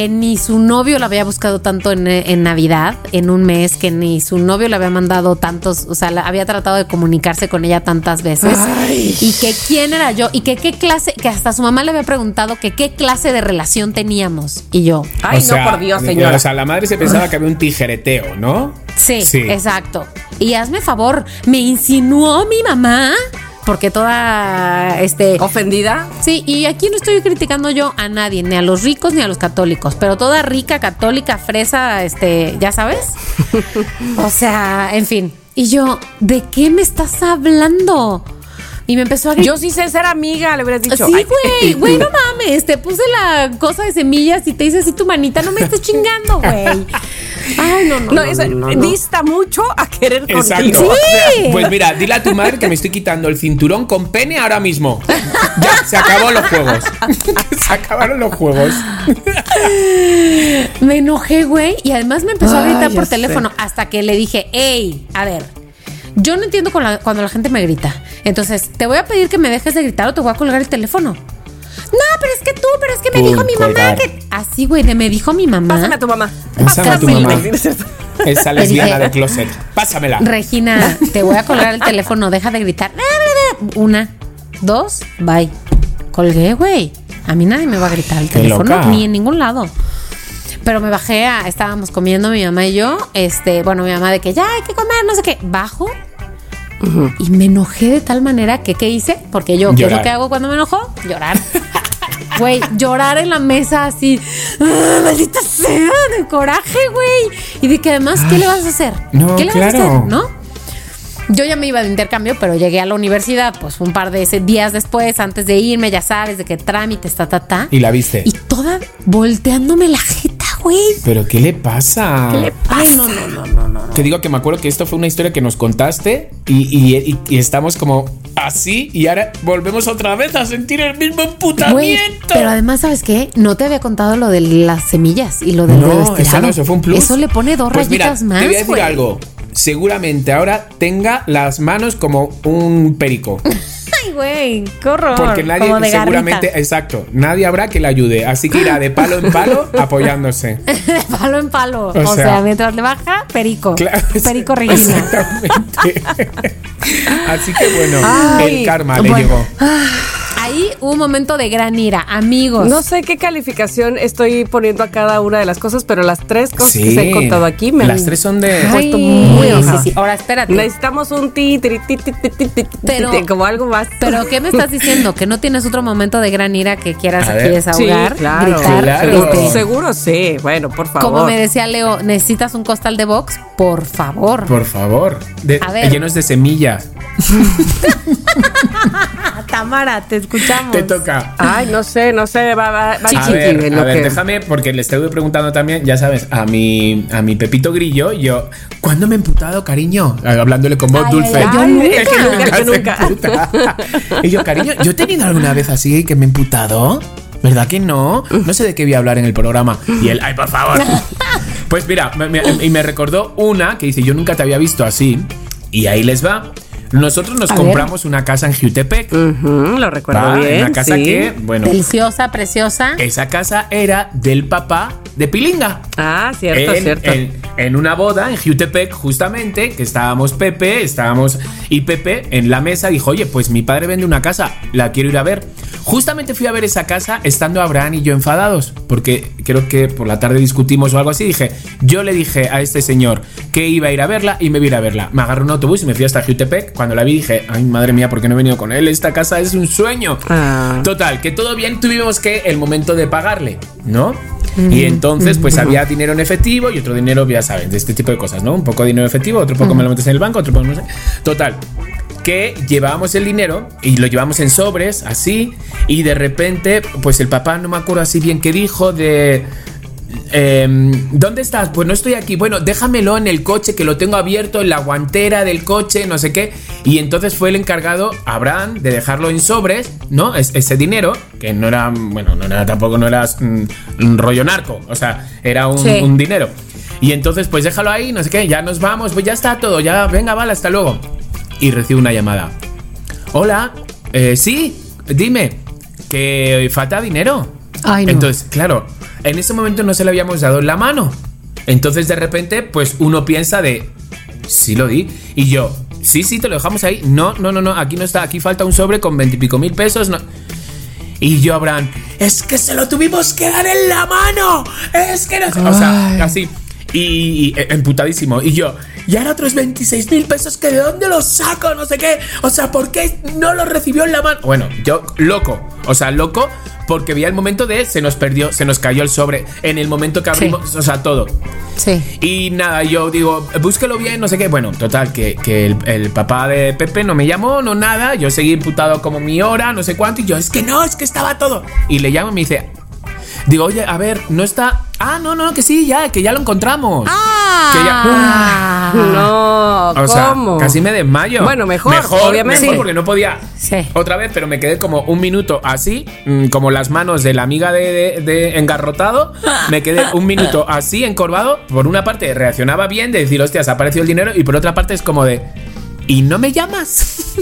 que ni su novio la había buscado tanto en, en, Navidad, en un mes, que ni su novio le había mandado tantos, o sea, la, había tratado de comunicarse con ella tantas veces. Ay. Y que quién era yo, y que qué clase, que hasta su mamá le había preguntado que qué clase de relación teníamos. Y yo. Ay, O sea, no, por Dios, señora. O sea, la madre se pensaba que había un tijereteo, ¿no? Sí, Sí. exacto. Y hazme favor, me insinuó mi mamá, porque toda, este, ¿Ofendida? Sí, y aquí no estoy criticando yo a nadie, ni a los ricos ni a los católicos, pero toda rica, católica, fresa, este, ya sabes. o sea, en fin. Y yo, ¿de qué me estás hablando? Y me empezó a gritar. Yo sí sé ser amiga, le hubieras dicho. Sí, güey, güey, no mames, te puse la cosa de semillas y te hice así tu manita, no me estés chingando, güey. Ay, no, no. No, eso dista mucho a querer Exacto. contigo. Sí. Pues mira, dile a tu madre que me estoy quitando el cinturón con pene ahora mismo. Ya, se acabó los juegos. se acabaron los juegos. Me enojé, güey, y además me empezó a gritar por sé. teléfono hasta que le dije, hey, a ver, yo no entiendo con la- cuando la gente me grita. Entonces, te voy a pedir que me dejes de gritar o te voy a colgar el teléfono. No, pero es que tú, pero es que me Pum, dijo mi mamá que... Así, güey, de me dijo mi mamá. Pásame a tu mamá. Pásame a tu mamá. Esa Le lesbiana de closet. Pásamela. Regina, te voy a colgar el teléfono, deja de gritar. Una, dos, bye. Colgué, güey. A mí nadie me va a gritar el Qué teléfono, loca. ni en ningún lado. Pero me bajé a, estábamos comiendo mi mamá y yo, este, bueno, mi mamá de que ya hay que comer, no sé qué. Bajo y me enojé de tal manera que, ¿qué hice? Porque yo, ¿qué es lo que hago cuando me enojo? Llorar. Güey, llorar en la mesa así, ¡ah, maldita sea, de coraje, güey. Y de que además, ¿qué le vas a hacer? no, ¿Qué le vas a claro. hacer? ¿No? Yo ya me iba de intercambio, pero llegué a la universidad, pues un par de ese- días después, antes de irme, ya sabes, de que trámites, ta, ta, ta. Y la viste. Y toda volteándome la jeta, güey. ¿Pero qué le pasa? ¿Qué le pasa? no, no, no, no, no. Te digo que me acuerdo que esto fue una historia que nos contaste y, y- y- y estamos como así y ahora volvemos otra vez a sentir el mismo Güey, emputamiento. pero además, ¿sabes qué? No te había contado lo de las semillas y lo del dedo no, estirado. eso no, eso fue un plus. Eso le pone dos Pues mira, rayitas más, Te voy a decir güey. algo. Seguramente ahora tenga las manos como un perico. Ay, güey, qué horror. Porque nadie, Como de seguramente, garrita. exacto, nadie habrá que le ayude. Así que irá de palo en palo apoyándose. de palo en palo. O, O sea, sea, mientras le baja, perico. Claro, perico Regina. Exactamente. Así que bueno, Ay, el karma le llegó. Ahí hubo un momento de gran ira, amigos. No sé qué calificación estoy poniendo a cada una de las cosas, pero las tres cosas que se he contado aquí me Las han tres son de. Ay, puesto muy sí. Ahora espérate. Necesitamos un ti, ti, ti, ti, ti, ti, ti, Pero- ti, como algo más. Pero ¿qué me estás diciendo? ¿Que no tienes otro momento de gran ira que quieras A aquí ver. desahogar? Sí, claro. gritar? Claro. Seguro, este, seguro sí. Bueno, por favor. como me decía Leo, ¿necesitas un costal de box? Por favor. Por favor. De- A ver. llenos de semillas. Tamara, te escuchamos. Te toca. Ay, no sé, no sé. Va, va, va A chiqui ver, a ver, que- déjame, porque le estoy preguntando también, ya sabes, a mi, a mi Pepito Grillo, yo, ¿cuándo me he emputado, cariño? Hablándole con voz Ay, dulce. ay, ay, yo nunca. es que nunca, que nunca. y yo, cariño, ¿yo he tenido alguna vez así que me he emputado? ¿Verdad que no? No sé de qué voy a hablar en el programa. Y él, ay, por favor. Pues mira, me- me- y me recordó una que dice, yo nunca te había visto así. Y ahí les va. Nosotros nos A ver. compramos una casa en Jutepec. Lo recuerdo ¿va? bien. Una casa sí. que, bueno, Deliciosa, preciosa. esa casa era del papá de Pilinga. Ah, cierto, en, cierto. en- en una boda en Jutepec, justamente, que estábamos Pepe, estábamos. Y Pepe en la mesa dijo: Oye, pues mi padre vende una casa, la quiero ir a ver. Justamente fui a ver esa casa estando Abraham y yo enfadados, porque creo que por la tarde discutimos o algo así. Dije: Yo le dije a este señor que iba a ir a verla y me voy a ir a verla. Me agarré un autobús y me fui hasta Jutepec. Cuando la vi dije: Ay, madre mía, ¿por qué no he venido con él? Esta casa es un sueño. Ah. Total, que todo bien, tuvimos que el momento de pagarle, ¿no? Y entonces, pues había dinero en efectivo y otro dinero, ya saben, de este tipo de cosas, ¿no? Un poco de dinero en efectivo, otro poco me lo metes en el banco, otro poco no sé. Total, que llevábamos el dinero y lo llevamos en sobres, así, y de repente, pues el papá no me acuerdo así bien qué dijo de. Em, ¿dónde estás? Pues no estoy aquí. Bueno, déjamelo en el coche, que lo tengo abierto en la guantera del coche, no sé qué. Y entonces fue el encargado, Abraham, de dejarlo en sobres, ¿no? ese dinero, que no era, bueno, no era tampoco, no era mm, un rollo narco, o sea, era un, Sí. un dinero. Y entonces, pues déjalo ahí, no sé qué, ya nos vamos, pues ya está todo, ya, venga, vale, hasta luego. Y recibo una llamada. Hola, eh, sí, dime, que falta dinero. Ay, no. Entonces, claro, en ese momento no se le habíamos dado en la mano. Entonces, de repente, pues uno piensa de, sí lo di. Y yo, sí, sí, te lo dejamos ahí. No, no, no, no, aquí no está, aquí falta un sobre con veintipico mil pesos. No. Y yo, Abraham, es que se lo tuvimos que dar en la mano. Es que no. O sea, así. Y, y, eh, emputadísimo. Y yo, y ahora otros 26 mil pesos, que de dónde los saco, no sé qué. O sea, ¿por qué no los recibió en la mano? Bueno, yo, loco. O sea, loco, porque vi el momento de se nos perdió, se nos cayó el sobre. En el momento que abrimos, o sea, todo. Sí. Y nada, yo digo, búsquelo bien, no sé qué. Bueno, total, que, que el, el papá de Pepe no me llamó, no nada. Yo seguí imputado como mi hora, no sé cuánto. Y yo, es que no, es que estaba todo. Y le llamo y me dice, digo, oye, a ver, no está. Ah, no, no, que sí, ya, que ya lo encontramos. Que ya- Ah. No, O sea, ¿cómo? casi me desmayo. Bueno, mejor, obviamente. mejor porque no podía Sí. otra vez, pero me quedé como un minuto así, mm, como las manos de la amiga de, de- de engarrotado. Me quedé un minuto así, encorvado. Por una parte, reaccionaba bien de decir, hostias, ha aparecido el dinero. Y por otra parte, es como de, ¿y no me llamas?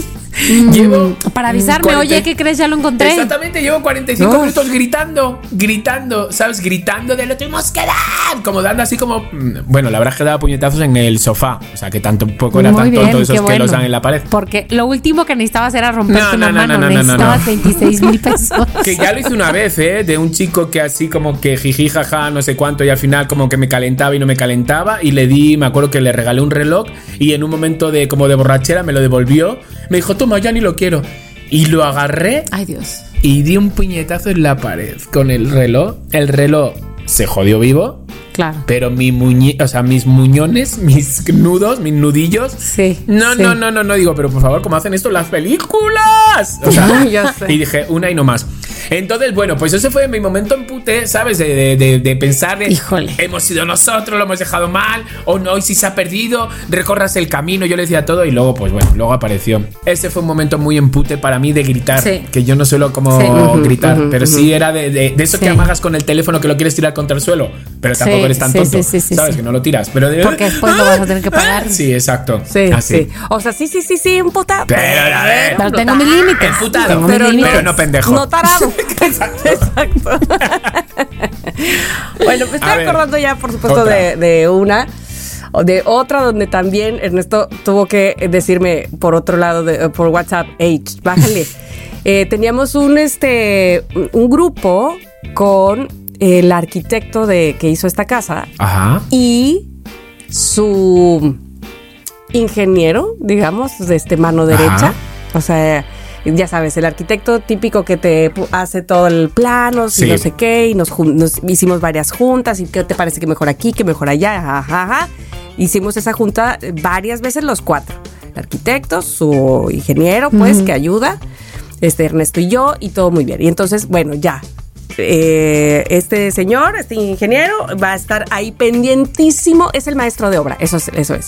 Llevo. Para avisarme, 40 oye, ¿qué crees? Ya lo encontré. Exactamente, llevo 45 Uf. minutos gritando, gritando, ¿sabes? Gritando de lo tuvimos que dar. Como dando así como. mm, Bueno, la verdad es que daba puñetazos en el sofá. O sea, que tampoco era Muy tan bien, tonto esos que bueno. los dan en la pared. Porque lo último que necesitabas era romperte No, no, una no, mano. no, no, no, no, necesitabas no. 26 mil pesos. Que ya lo hice una vez, ¿eh? De un chico que así como que jiji, jaja, no sé cuánto, y al final como que me calentaba y no me calentaba. Y le di, me acuerdo que le regalé un reloj y en un momento de como de borrachera me lo devolvió. Me dijo, toma, ya ni lo quiero. Y lo agarré Ay, Dios. y di un puñetazo en la pared con el reloj. El reloj se jodió vivo. Claro. Pero mi muñe o sea, mis muñones, mis nudos, mis nudillos. Sí, No, sí. no, no, no, no. Digo, pero por favor, ¿cómo hacen esto las películas? O sea, Ya sé. y dije, una y no más. Entonces, bueno, pues ese fue mi momento en pute, ¿sabes? De, de- de- de pensar de. Híjole. Hemos sido nosotros, lo hemos dejado mal. O no, y si se ha perdido, recorras el camino. Yo le decía todo y luego, pues bueno, luego apareció. Ese fue un momento muy en pute para mí de gritar. Sí. Que yo no suelo como Sí. Gritar, pero sí era de, eso Sí. que amagas con el teléfono que lo quieres tirar contra el suelo. Pero tampoco eres tan sí, tonto. sí, sí, sí, ¿Sabes? sí. Que no lo tiras. Pero de- Porque después lo vas a tener que pagar. Sí, exacto. Sí, Así. sí. O sea, sí, sí, sí, sí, un puta. Pero, a ver. Pero tengo mis límites. Emputado, Tengo mis pero, límites. pero no pendejo. No tarado. Exacto. bueno, me A estoy ver. acordando ya, por supuesto, de, de una. O de otra donde también Ernesto tuvo que decirme por otro lado, de, por WhatsApp, hey, bájale. Eh, teníamos un, este, un grupo con el arquitecto de, que hizo esta casa Ajá. y su ingeniero, digamos, de este mano derecha. Ajá. O sea, ya sabes, el arquitecto típico que te hace todo el plano y no sé qué, y nos, hicimos varias juntas, y qué te parece que mejor aquí, que mejor allá, ajá, ajá. Hicimos esa junta varias veces los cuatro. El arquitecto, su ingeniero, pues, que ayuda, este Ernesto y yo, y todo muy bien. Y entonces, bueno, ya, eh, este señor, este ingeniero, va a estar ahí pendientísimo, es el maestro de obra, eso es, eso es.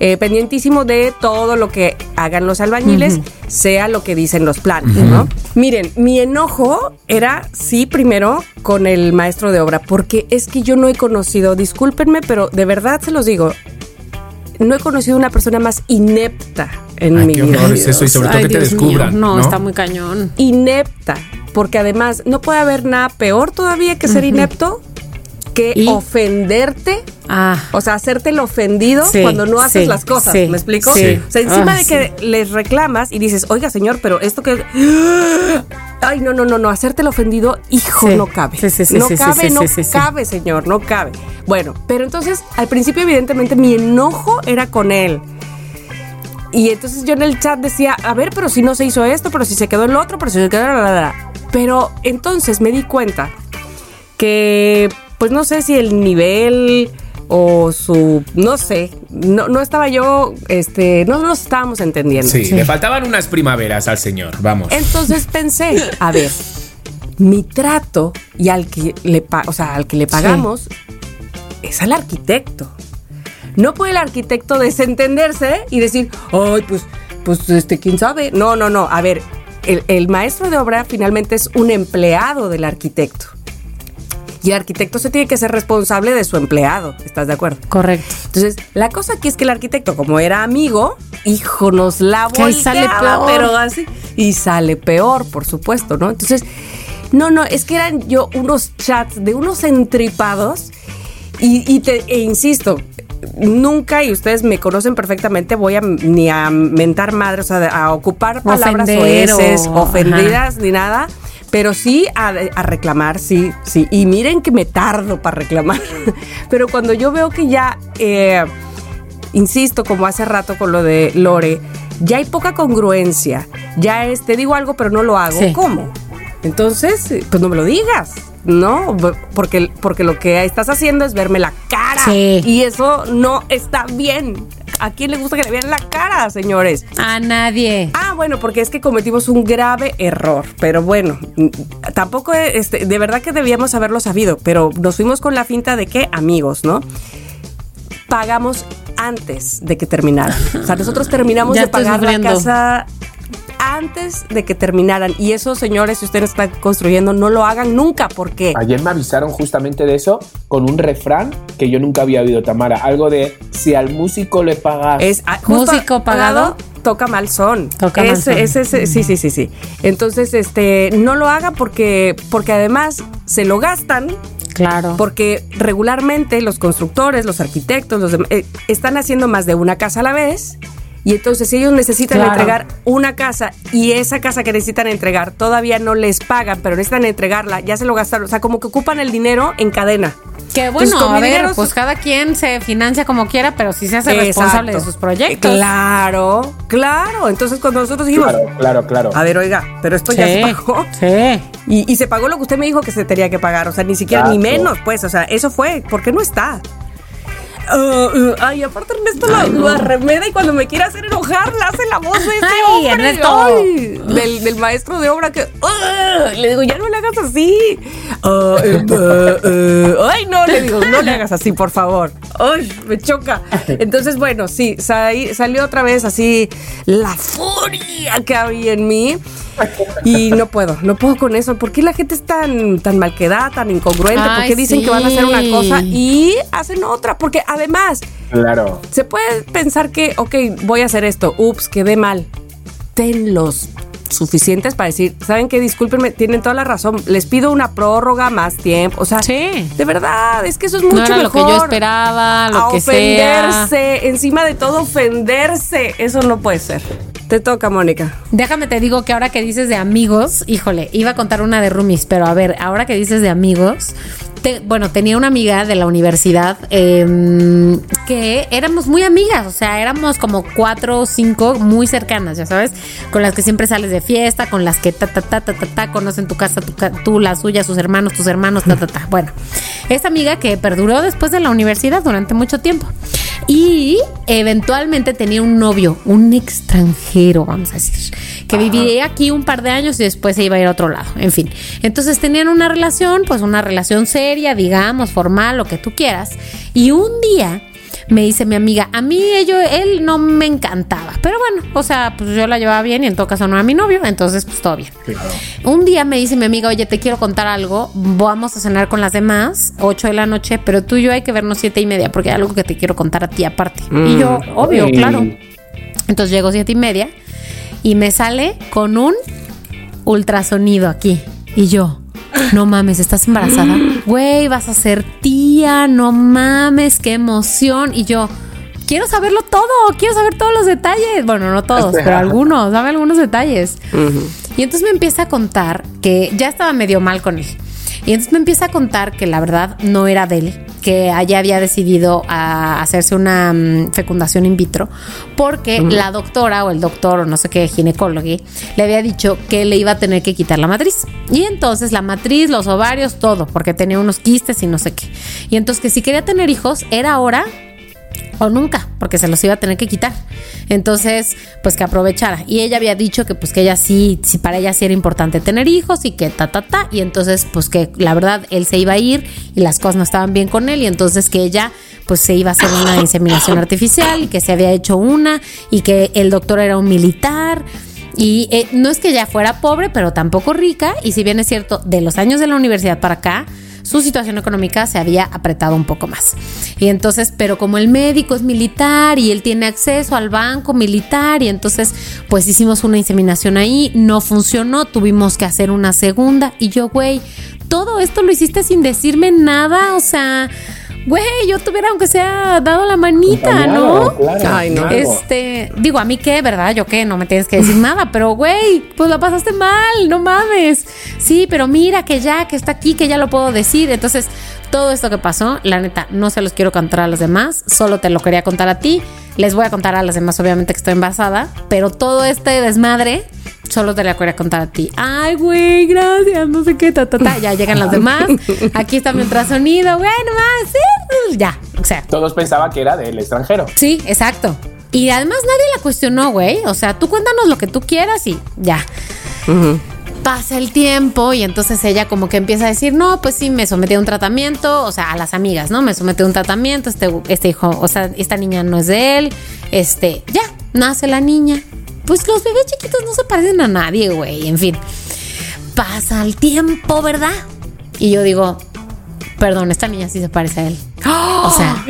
Eh, pendientísimo de todo lo que hagan los albañiles, sea lo que dicen los planes, ¿no? Miren, mi enojo era, sí, primero con el maestro de obra, porque es que yo no he conocido, discúlpenme, pero de verdad se los digo, no he conocido una persona más inepta en Ay, mi qué vida. horror es eso y sobre todo Ay, que te Dios descubran. No, No, está muy cañón. inepta, porque además no puede haber nada peor todavía que ser inepto que Y- ofenderte, Ah. o sea, hacerte el ofendido Sí, cuando no haces sí, las cosas, sí, ¿me explico? sí. O sea, encima Ah, de que les reclamas y dices, oiga señor, pero esto que... Ay, no, no, no, no, hacerte el ofendido, hijo, no cabe. No cabe, no cabe, señor, no cabe. Bueno, pero entonces, al principio, evidentemente, mi enojo era con él. Y entonces yo en el chat decía, a ver, pero si no se hizo esto, pero si se quedó el otro, pero si se quedó... la, la, la". Pero entonces me di cuenta que, pues no sé si el nivel o su, no sé, no, no estaba yo, este, no nos estábamos entendiendo. Sí, le faltaban unas primaveras al señor, vamos. Entonces pensé, a ver, mi trato y al que le, o sea, al que le pagamos es al arquitecto. No puede el arquitecto desentenderse y decir, ay, pues, pues, este, quién sabe. No, no, no. A ver, el, el maestro de obra finalmente es un empleado del arquitecto. Y el arquitecto se tiene que ser responsable de su empleado. ¿Estás de acuerdo? Correcto. Entonces, la cosa aquí es que el arquitecto, como era amigo, hijo, nos la ahí sale volteaba, peor. pero así. Y sale peor, por supuesto, ¿no? Entonces, no, no, es que eran yo unos chats de unos entripados. Y, y te e insisto, nunca, y ustedes me conocen perfectamente, voy a ni a mentar madre, o sea, de- a ocupar palabras Ofender o- oeces, ofendidas, ni nada. Pero sí a, a reclamar, sí, sí. Y miren que me tardo para reclamar. Pero cuando yo veo que ya, eh, insisto, como hace rato con lo de Lore, ya hay poca congruencia. Ya es, te digo algo, pero no lo hago. Sí. ¿Cómo? Entonces, pues no me lo digas, ¿no? Porque, porque lo que estás haciendo es verme la cara. Sí. Y eso no está bien. ¿A quién le gusta que le vean la cara, señores? A nadie. Ah, bueno, porque es que cometimos un grave error. Pero bueno, mm, tampoco, este, de verdad que debíamos haberlo sabido, pero nos fuimos con la finta de que amigos, ¿no? Pagamos antes de que terminaran. O sea, nosotros terminamos Ya de pagar la casa antes de que terminaran. Y eso, señores, si ustedes están construyendo, no lo hagan nunca. ¿Por qué? Ayer me avisaron justamente de eso con un refrán que yo nunca había oído, Tamara. Algo de si al músico le pagas. Es ah, justo Músico pagado. toca mal son. Toca mal son. Sí, sí, sí, sí. Entonces, este, no lo hagan porque, porque además se lo gastan. Claro. Porque regularmente los constructores, los arquitectos, los eh, están haciendo más de una casa a la vez. Y entonces si ellos necesitan Claro. entregar una casa y esa casa que necesitan entregar todavía no les pagan, pero necesitan entregarla, ya se lo gastaron. O sea, como que ocupan el dinero en cadena. Que bueno, con a ver, dinero pues cada quien se financia como quiera, pero sí se hace responsable de sus proyectos. Claro, claro. Entonces cuando nosotros dijimos, Claro, claro, claro. a ver, oiga, pero esto ya se pagó. Sí. Y, y se pagó lo que usted me dijo que se tenía que pagar. O sea, ni siquiera, ni menos, pues. O sea, eso fue. ¿Por qué no está? Ah, ah, ay, aparte Ernesto la, Ay, no. lo arremeda y cuando me quiere hacer enojar, le hace la voz de ese Ay, hombre. Ernesto. Ay, del, del maestro de obra que. ah, le digo, ya no le hagas así. Ay, no, le digo, no le hagas así, por favor. Ay, me choca. Entonces, bueno, sí, sa- salió otra vez así la furia que había en mí. Y no puedo, no puedo con eso. ¿Por qué la gente es tan, tan mal quedada, tan incongruente? ¿Por qué dicen que van a hacer una cosa y hacen otra? Porque además, Claro. se puede pensar que, ok, voy a hacer esto, ups, quedé mal. Ten los suficientes para decir, ¿saben qué? Discúlpenme, tienen toda la razón. Les pido una prórroga, más tiempo. O sea, Sí. de verdad, es que eso es mucho No era lo que yo mejor. esperaba, lo a que sea. ofenderse, encima de todo ofenderse. Eso no puede ser. Te toca, Mónica. Déjame te digo que ahora que dices de amigos, híjole, iba a contar una de roomies, pero a ver, ahora que dices de amigos, bueno, tenía una amiga de la universidad em, que éramos muy amigas, o sea, éramos como cuatro o cinco muy cercanas, ya sabes, con las que siempre sales de fiesta, con las que ta, ta, ta, ta, ta, ta, conocen tu casa, tu tú, la suya, sus hermanos, tus hermanos, ta, ta, ta. Bueno, esta amiga que perduró después de la universidad durante mucho tiempo. Y eventualmente tenía un novio, un extranjero, vamos a decir, que viviría aquí un par de años y después se iba a ir a otro lado. En fin. Entonces tenían una relación, pues una relación seria, digamos, formal, lo que tú quieras. Y un día me dice mi amiga, a mí ello, él no me encantaba. Pero bueno, o sea, pues yo la llevaba bien y en todo caso no era mi novio, entonces pues todo bien. Claro. Un día me dice mi amiga, oye, te quiero contar algo, vamos a cenar con las demás, 8 de la noche, pero tú y yo hay que vernos siete y media, porque hay algo que te quiero contar a ti aparte. Y yo, obvio, Uy. claro. Entonces llego siete y media y me sale con un ultrasonido aquí. Y yo, no mames, ¿estás embarazada? Güey, vas a ser tía, no mames, qué emoción. Y yo, quiero saberlo todo, quiero saber todos los detalles. Bueno, no todos, pero algunos, dame algunos detalles. Y entonces me empieza a contar que ya estaba medio mal con él. Y entonces me empieza a contar que la verdad no era de él, que allá había decidido a hacerse una mm, fecundación in vitro, porque la doctora o el doctor o no sé qué ginecólogo le había dicho que le iba a tener que quitar la matriz. Y entonces la matriz, los ovarios, todo, porque tenía unos quistes y no sé qué. Y entonces que si quería tener hijos, era ahora o nunca, porque se los iba a tener que quitar. Entonces, pues que aprovechara. Y ella había dicho que pues que ella sí, sí para ella sí era importante tener hijos y que ta ta ta y entonces pues que la verdad él se iba a ir y las cosas no estaban bien con él y entonces que ella pues se iba a hacer una inseminación artificial y que se había hecho una y que el doctor era un militar. Y eh, no es que ella fuera pobre, pero tampoco rica. Y si bien es cierto, de los años de la universidad para acá, su situación económica se había apretado un poco más. Y entonces, pero como el médico es militar y él tiene acceso al banco militar y entonces pues hicimos una inseminación ahí, no funcionó, tuvimos que hacer una segunda y yo, güey, todo esto lo hiciste sin decirme nada, o sea, güey, yo tuviera aunque sea dado la manita, ¿no? Ay, no. Este, digo, a mí qué, ¿verdad? Yo qué, no me tienes que decir nada, pero güey, pues la pasaste mal, no mames. Sí, pero mira que ya, que está aquí, que ya lo puedo decir. Entonces, todo esto que pasó, la neta, no se los quiero contar a los demás, solo te lo quería contar a ti. Les voy a contar a las demás, obviamente, que estoy embarazada, pero todo este desmadre solo te la quería contar a ti. Ay, güey, gracias, no sé qué, ta, ta, ta. Ya llegan las demás. Aquí está mi ultrasonido, güey, nomás, sí, ya, o sea. Todos pensaban que era del extranjero. Sí, exacto. Y además nadie la cuestionó, güey. O sea, tú cuéntanos lo que tú quieras y ya. Pasa el tiempo y entonces ella como que empieza a decir, no, pues sí, me sometí a un tratamiento, o sea, a las amigas, ¿no? Me sometí a un tratamiento, este, este hijo, o sea, esta niña no es de él, este, ya, nace la niña. Pues los bebés chiquitos no se parecen a nadie, güey, en fin. Pasa el tiempo, ¿verdad? Y yo digo, perdón, esta niña sí se parece a él. O sea,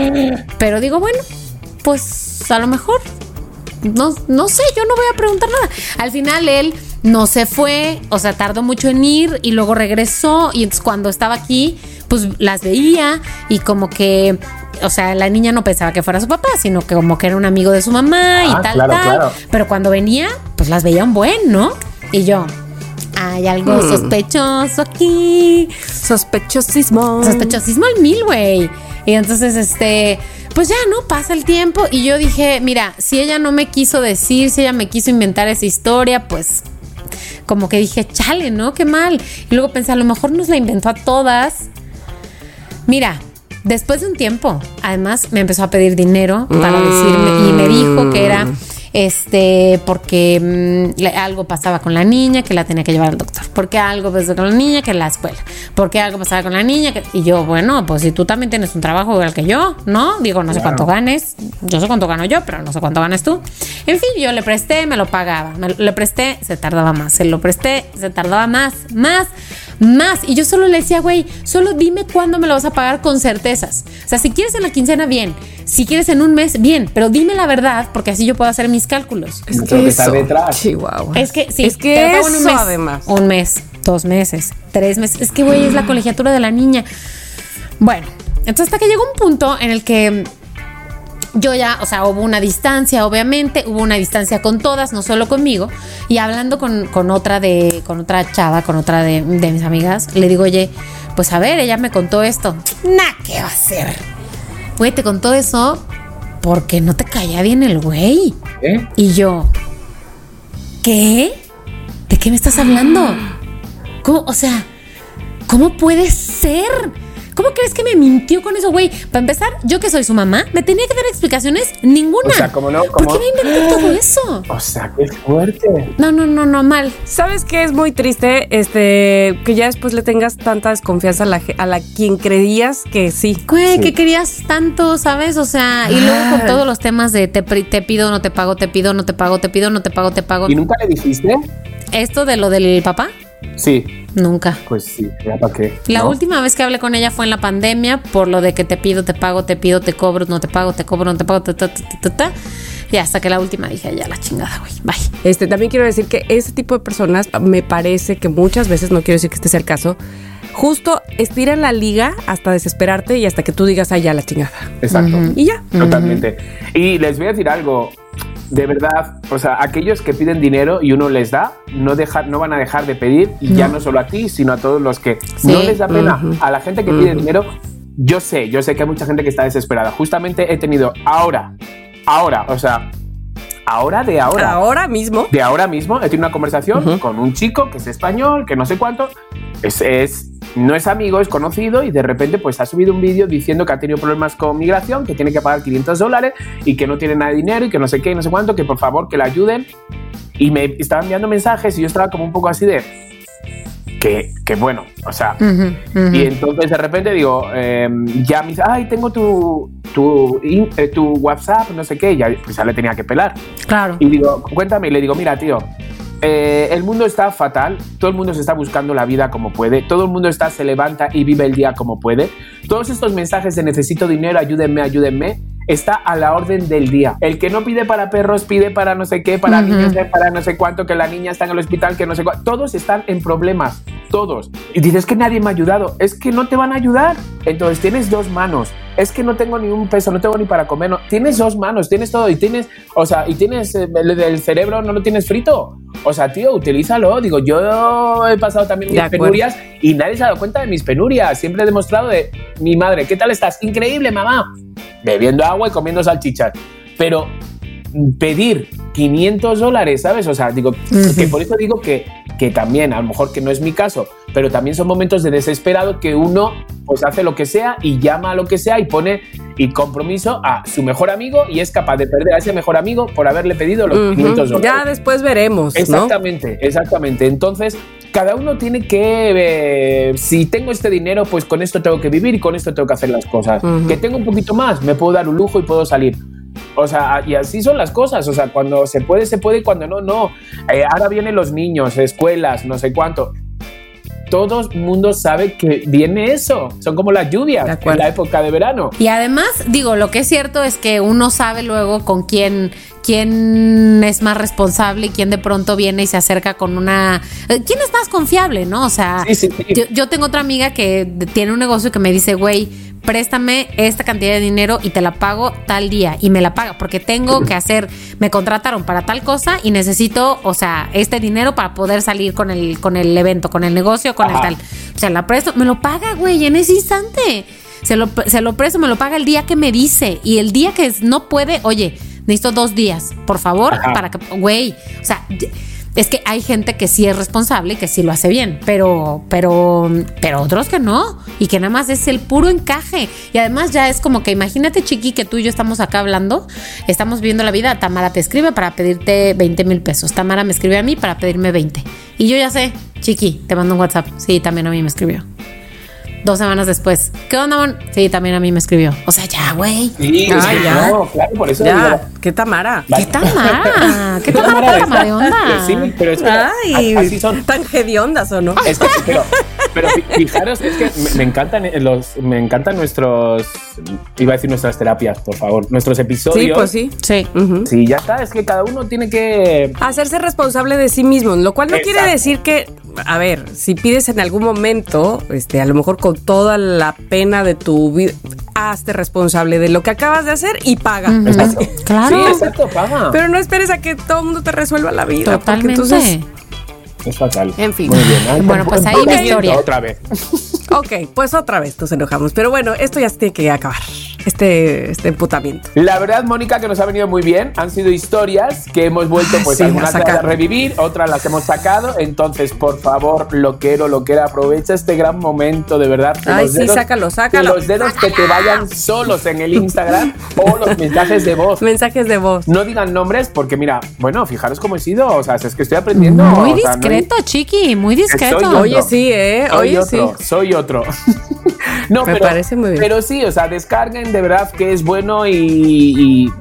pero digo, bueno, pues a lo mejor no, no sé, yo no voy a preguntar nada. Al final él no se fue, o sea, tardó mucho en ir y luego regresó y entonces cuando estaba aquí, pues las veía y como que, o sea, la niña no pensaba que fuera su papá, sino que como que era un amigo de su mamá y Ah, tal, claro, tal. claro. Pero cuando venía, pues las veía un buen, ¿no? Y yo, hay algo Hmm. sospechoso aquí Sospechosismo. sospechosismo al mil, güey. Y entonces, este, pues ya, ¿no? Pasa el tiempo y yo dije, mira, si ella no me quiso decir, si ella me quiso inventar esa historia, pues como que dije, chale, ¿no? Qué mal. Y luego pensé, a lo mejor nos la inventó a todas. Mira, después de un tiempo, además me empezó a pedir dinero para decirme y me dijo que era este porque mm, algo pasaba con la niña que la tenía que llevar al doctor, porque algo pasaba con la niña que la escuela, porque algo pasaba con la niña que y yo, bueno, pues si tú también tienes un trabajo igual que yo, ¿no? Digo, no sé cuánto ganes, yo sé cuánto gano yo, pero no sé cuánto ganas tú. En fin, yo le presté, me lo pagaba, me lo- le presté, se tardaba más, se lo presté, se tardaba más, más, más. Y yo solo le decía, güey, solo dime cuándo me lo vas a pagar con certezas. O sea, si quieres en la quincena, bien. Si quieres en un mes, bien. Pero dime la verdad, porque así yo puedo hacer mis cálculos. Es Creo que está eso, detrás. Chihuahua. Es que sí, Es que te en un eso, mes. además. Un mes, dos meses, tres meses. Es que, güey, es la colegiatura de la niña. Bueno, entonces hasta que llegó un punto en el que yo ya, o sea, hubo una distancia, obviamente, hubo una distancia con todas, no solo conmigo. Y hablando con, con otra de, con otra chava, con otra de, de mis amigas, le digo, oye, pues a ver, ella me contó esto. Nah, ¿qué va a hacer? Güey, te contó eso porque no te caía bien el güey. ¿Eh? Y yo, ¿qué? ¿De qué me estás hablando? ¿Cómo? O sea, ¿cómo puede ser? ¿Cómo crees que me mintió con eso, güey? Para empezar, yo que soy su mamá, ¿me tenía que dar explicaciones? Ninguna. O sea, ¿cómo no? ¿Por qué me inventé todo eso? O sea, qué fuerte. No, no, no, no, mal. ¿Sabes qué es muy triste? Este, que ya después le tengas tanta desconfianza a la, a la quien creías que sí. Güey, Sí. que querías tanto, ¿sabes? O sea, y luego con todos los temas de te, te pido, no te pago, te pido, no te pago, te pido, no te pago, te pago. ¿Y nunca le dijiste? Esto de lo del papá, Sí, nunca. pues sí, ya para qué. La ¿no? última vez que hablé con ella fue en la pandemia por lo de que te pido, te pago, te pido, te cobro, no te pago, te cobro, no te pago, ta, ta, ta, ta, ta, ta. Y hasta que la última dije, ya la chingada, güey, bye. Este, también quiero decir que ese tipo de personas me parece que muchas veces, no quiero decir que este sea el caso, justo estiran la liga hasta desesperarte y hasta que tú digas, ay, ya la chingada. Exacto. Y ya. Totalmente. Y les voy a decir algo. De verdad, o sea, aquellos que piden dinero y uno les da, no, deja, no van a dejar de pedir, y ya no solo a ti, sino a todos los que Sí. no les da pena. A la gente que pide dinero, yo sé, yo sé que hay mucha gente que está desesperada. Justamente he tenido ahora, ahora, o sea, ahora de ahora. Ahora mismo. de ahora mismo he tenido una conversación con un chico que es español, que no sé cuánto, es, es no es amigo, es conocido y de repente pues ha subido un vídeo diciendo que ha tenido problemas con migración, que tiene que pagar 500 dólares y que no tiene nada de dinero y que no sé qué y no sé cuánto, que por favor que le ayuden. Y me estaba enviando mensajes y yo estaba como un poco así de... Que, que bueno, o sea... Y entonces de repente digo, eh, ya me dice, ay, tengo tu, tu, eh, tu WhatsApp, no sé qué, ya, pues ya le tenía que pelar. Claro. Y digo, cuéntame, y le digo, mira, tío, eh, el mundo está fatal, todo el mundo se está buscando la vida como puede, todo el mundo está, se levanta y vive el día como puede. Todos estos mensajes de necesito dinero, ayúdenme, ayúdenme, está a la orden del día. El que no pide para perros, pide para no sé qué, para niños, para no sé cuánto, que la niña está en el hospital, que no sé cuánto. Todos están en problemas, todos. Y dices que nadie me ha ayudado, es que no te van a ayudar. Entonces tienes dos manos, es que no tengo ni un peso, no tengo ni para comer, no. tienes dos manos, tienes todo y tienes, o sea, y tienes eh, el, cerebro, no lo tienes frito. O sea, tío, utilízalo. Digo, yo he pasado también mis penurias y nadie se ha dado cuenta de mis penurias. Siempre he demostrado de mi madre, ¿qué tal estás? Increíble, mamá. Bebiendo agua y comiendo salchichas. Pero pedir 500 dólares, ¿sabes? O sea, digo, que por eso digo que, que también, a lo mejor que no es mi caso, pero también son momentos de desesperado que uno pues hace lo que sea y llama a lo que sea y pone y compromiso a su mejor amigo y es capaz de perder a ese mejor amigo por haberle pedido los Ujú. 500 dólares. Ya después veremos, ¿no? Exactamente, exactamente. Entonces, cada uno tiene que, eh, si tengo este dinero, pues con esto tengo que vivir y con esto tengo que hacer las cosas. Que tengo un poquito más, me puedo dar un lujo y puedo salir. O sea, y así son las cosas. O sea, cuando se puede, se puede y cuando no, no. Eh, ahora vienen los niños, escuelas, no sé cuánto. Todo el mundo sabe que viene eso. Son como las lluvias en la época de verano. Y además, digo, lo que es cierto es que uno sabe luego con quién, quién es más responsable y quién de pronto viene y se acerca con una... eh, ¿Quién es más confiable, no? O sea, Sí, sí, sí. Yo, yo tengo otra amiga que tiene un negocio que me dice, güey, préstame esta cantidad de dinero y te la pago tal día. Y me la paga porque tengo que hacer, me contrataron para tal cosa y necesito, o sea, este dinero para poder salir con el, con el evento, con el negocio, con Ajá. el tal. O sea, la presto, me lo paga, güey, en ese instante. Se lo, se lo presto, me lo paga el día que me dice. Y el día que no puede, oye, necesito dos días, por favor, Ajá. para que, güey, o sea, es que hay gente que sí es responsable y que sí lo hace bien, pero, pero, pero otros que no, y que nada más es el puro encaje. Y además ya es como que imagínate, Chiqui, que tú y yo estamos acá hablando, estamos viendo la vida, Tamara te escribe para pedirte 20 mil pesos, Tamara me escribe a mí para pedirme 20. Y yo ya sé, Chiqui, te mando un WhatsApp, sí, también a mí me escribió. Dos semanas después, ¿qué onda, Mon? Sí, también a mí me escribió. O sea, ya, güey. Sí, Ah, ya. no, claro, por eso Ya, qué Tamara. ¿Qué Tamara? ¿Qué Tamara mara de para de esa. onda? Sí, pero es que Ay, así son. tan hediondas o no. Es que, pero, pero fi- fijaros, es que me, me encantan eh, los, me encantan nuestros, iba a decir nuestras terapias, por favor, nuestros episodios. Sí, pues sí. Sí. Sí, ya está, es que cada uno tiene que... Hacerse responsable de sí mismo, lo cual no quiere decir que, a ver, si pides en algún momento, este, a lo mejor con toda la pena de tu vida, hazte responsable de lo que acabas de hacer y paga. Exacto. Claro. Sí, exacto, paga. Pero no esperes a que todo el mundo te resuelva la vida. porque Totalmente. entonces, es fatal. En fin. Muy bien. Ay, Bueno, pues ahí mi historia. Otra vez. ok, pues otra vez nos enojamos. Pero bueno, esto ya se tiene que acabar. Este, este emputamiento. La verdad, Mónica, que nos ha venido muy bien. Han sido historias que hemos vuelto, Ay, pues sí, algunas a revivir, otras las hemos sacado. Entonces, por favor, loquero, loquera, aprovecha este gran momento, de verdad. Ay, los sí, sácalo, sácalo. que los dedos que te vayan solos en el Instagram o los mensajes de voz. Mensajes de voz. No digan nombres porque, mira, bueno, fijaros cómo he sido. O sea, es que estoy aprendiendo. Muy o sea, no- discreto, Chiqui, muy discreto. Soy Oye, sí, ¿eh? Soy Oye, otro, sí. soy otro. no, Me parece muy bien. Pero sí, o sea, descarguen de verdad que es bueno y, y,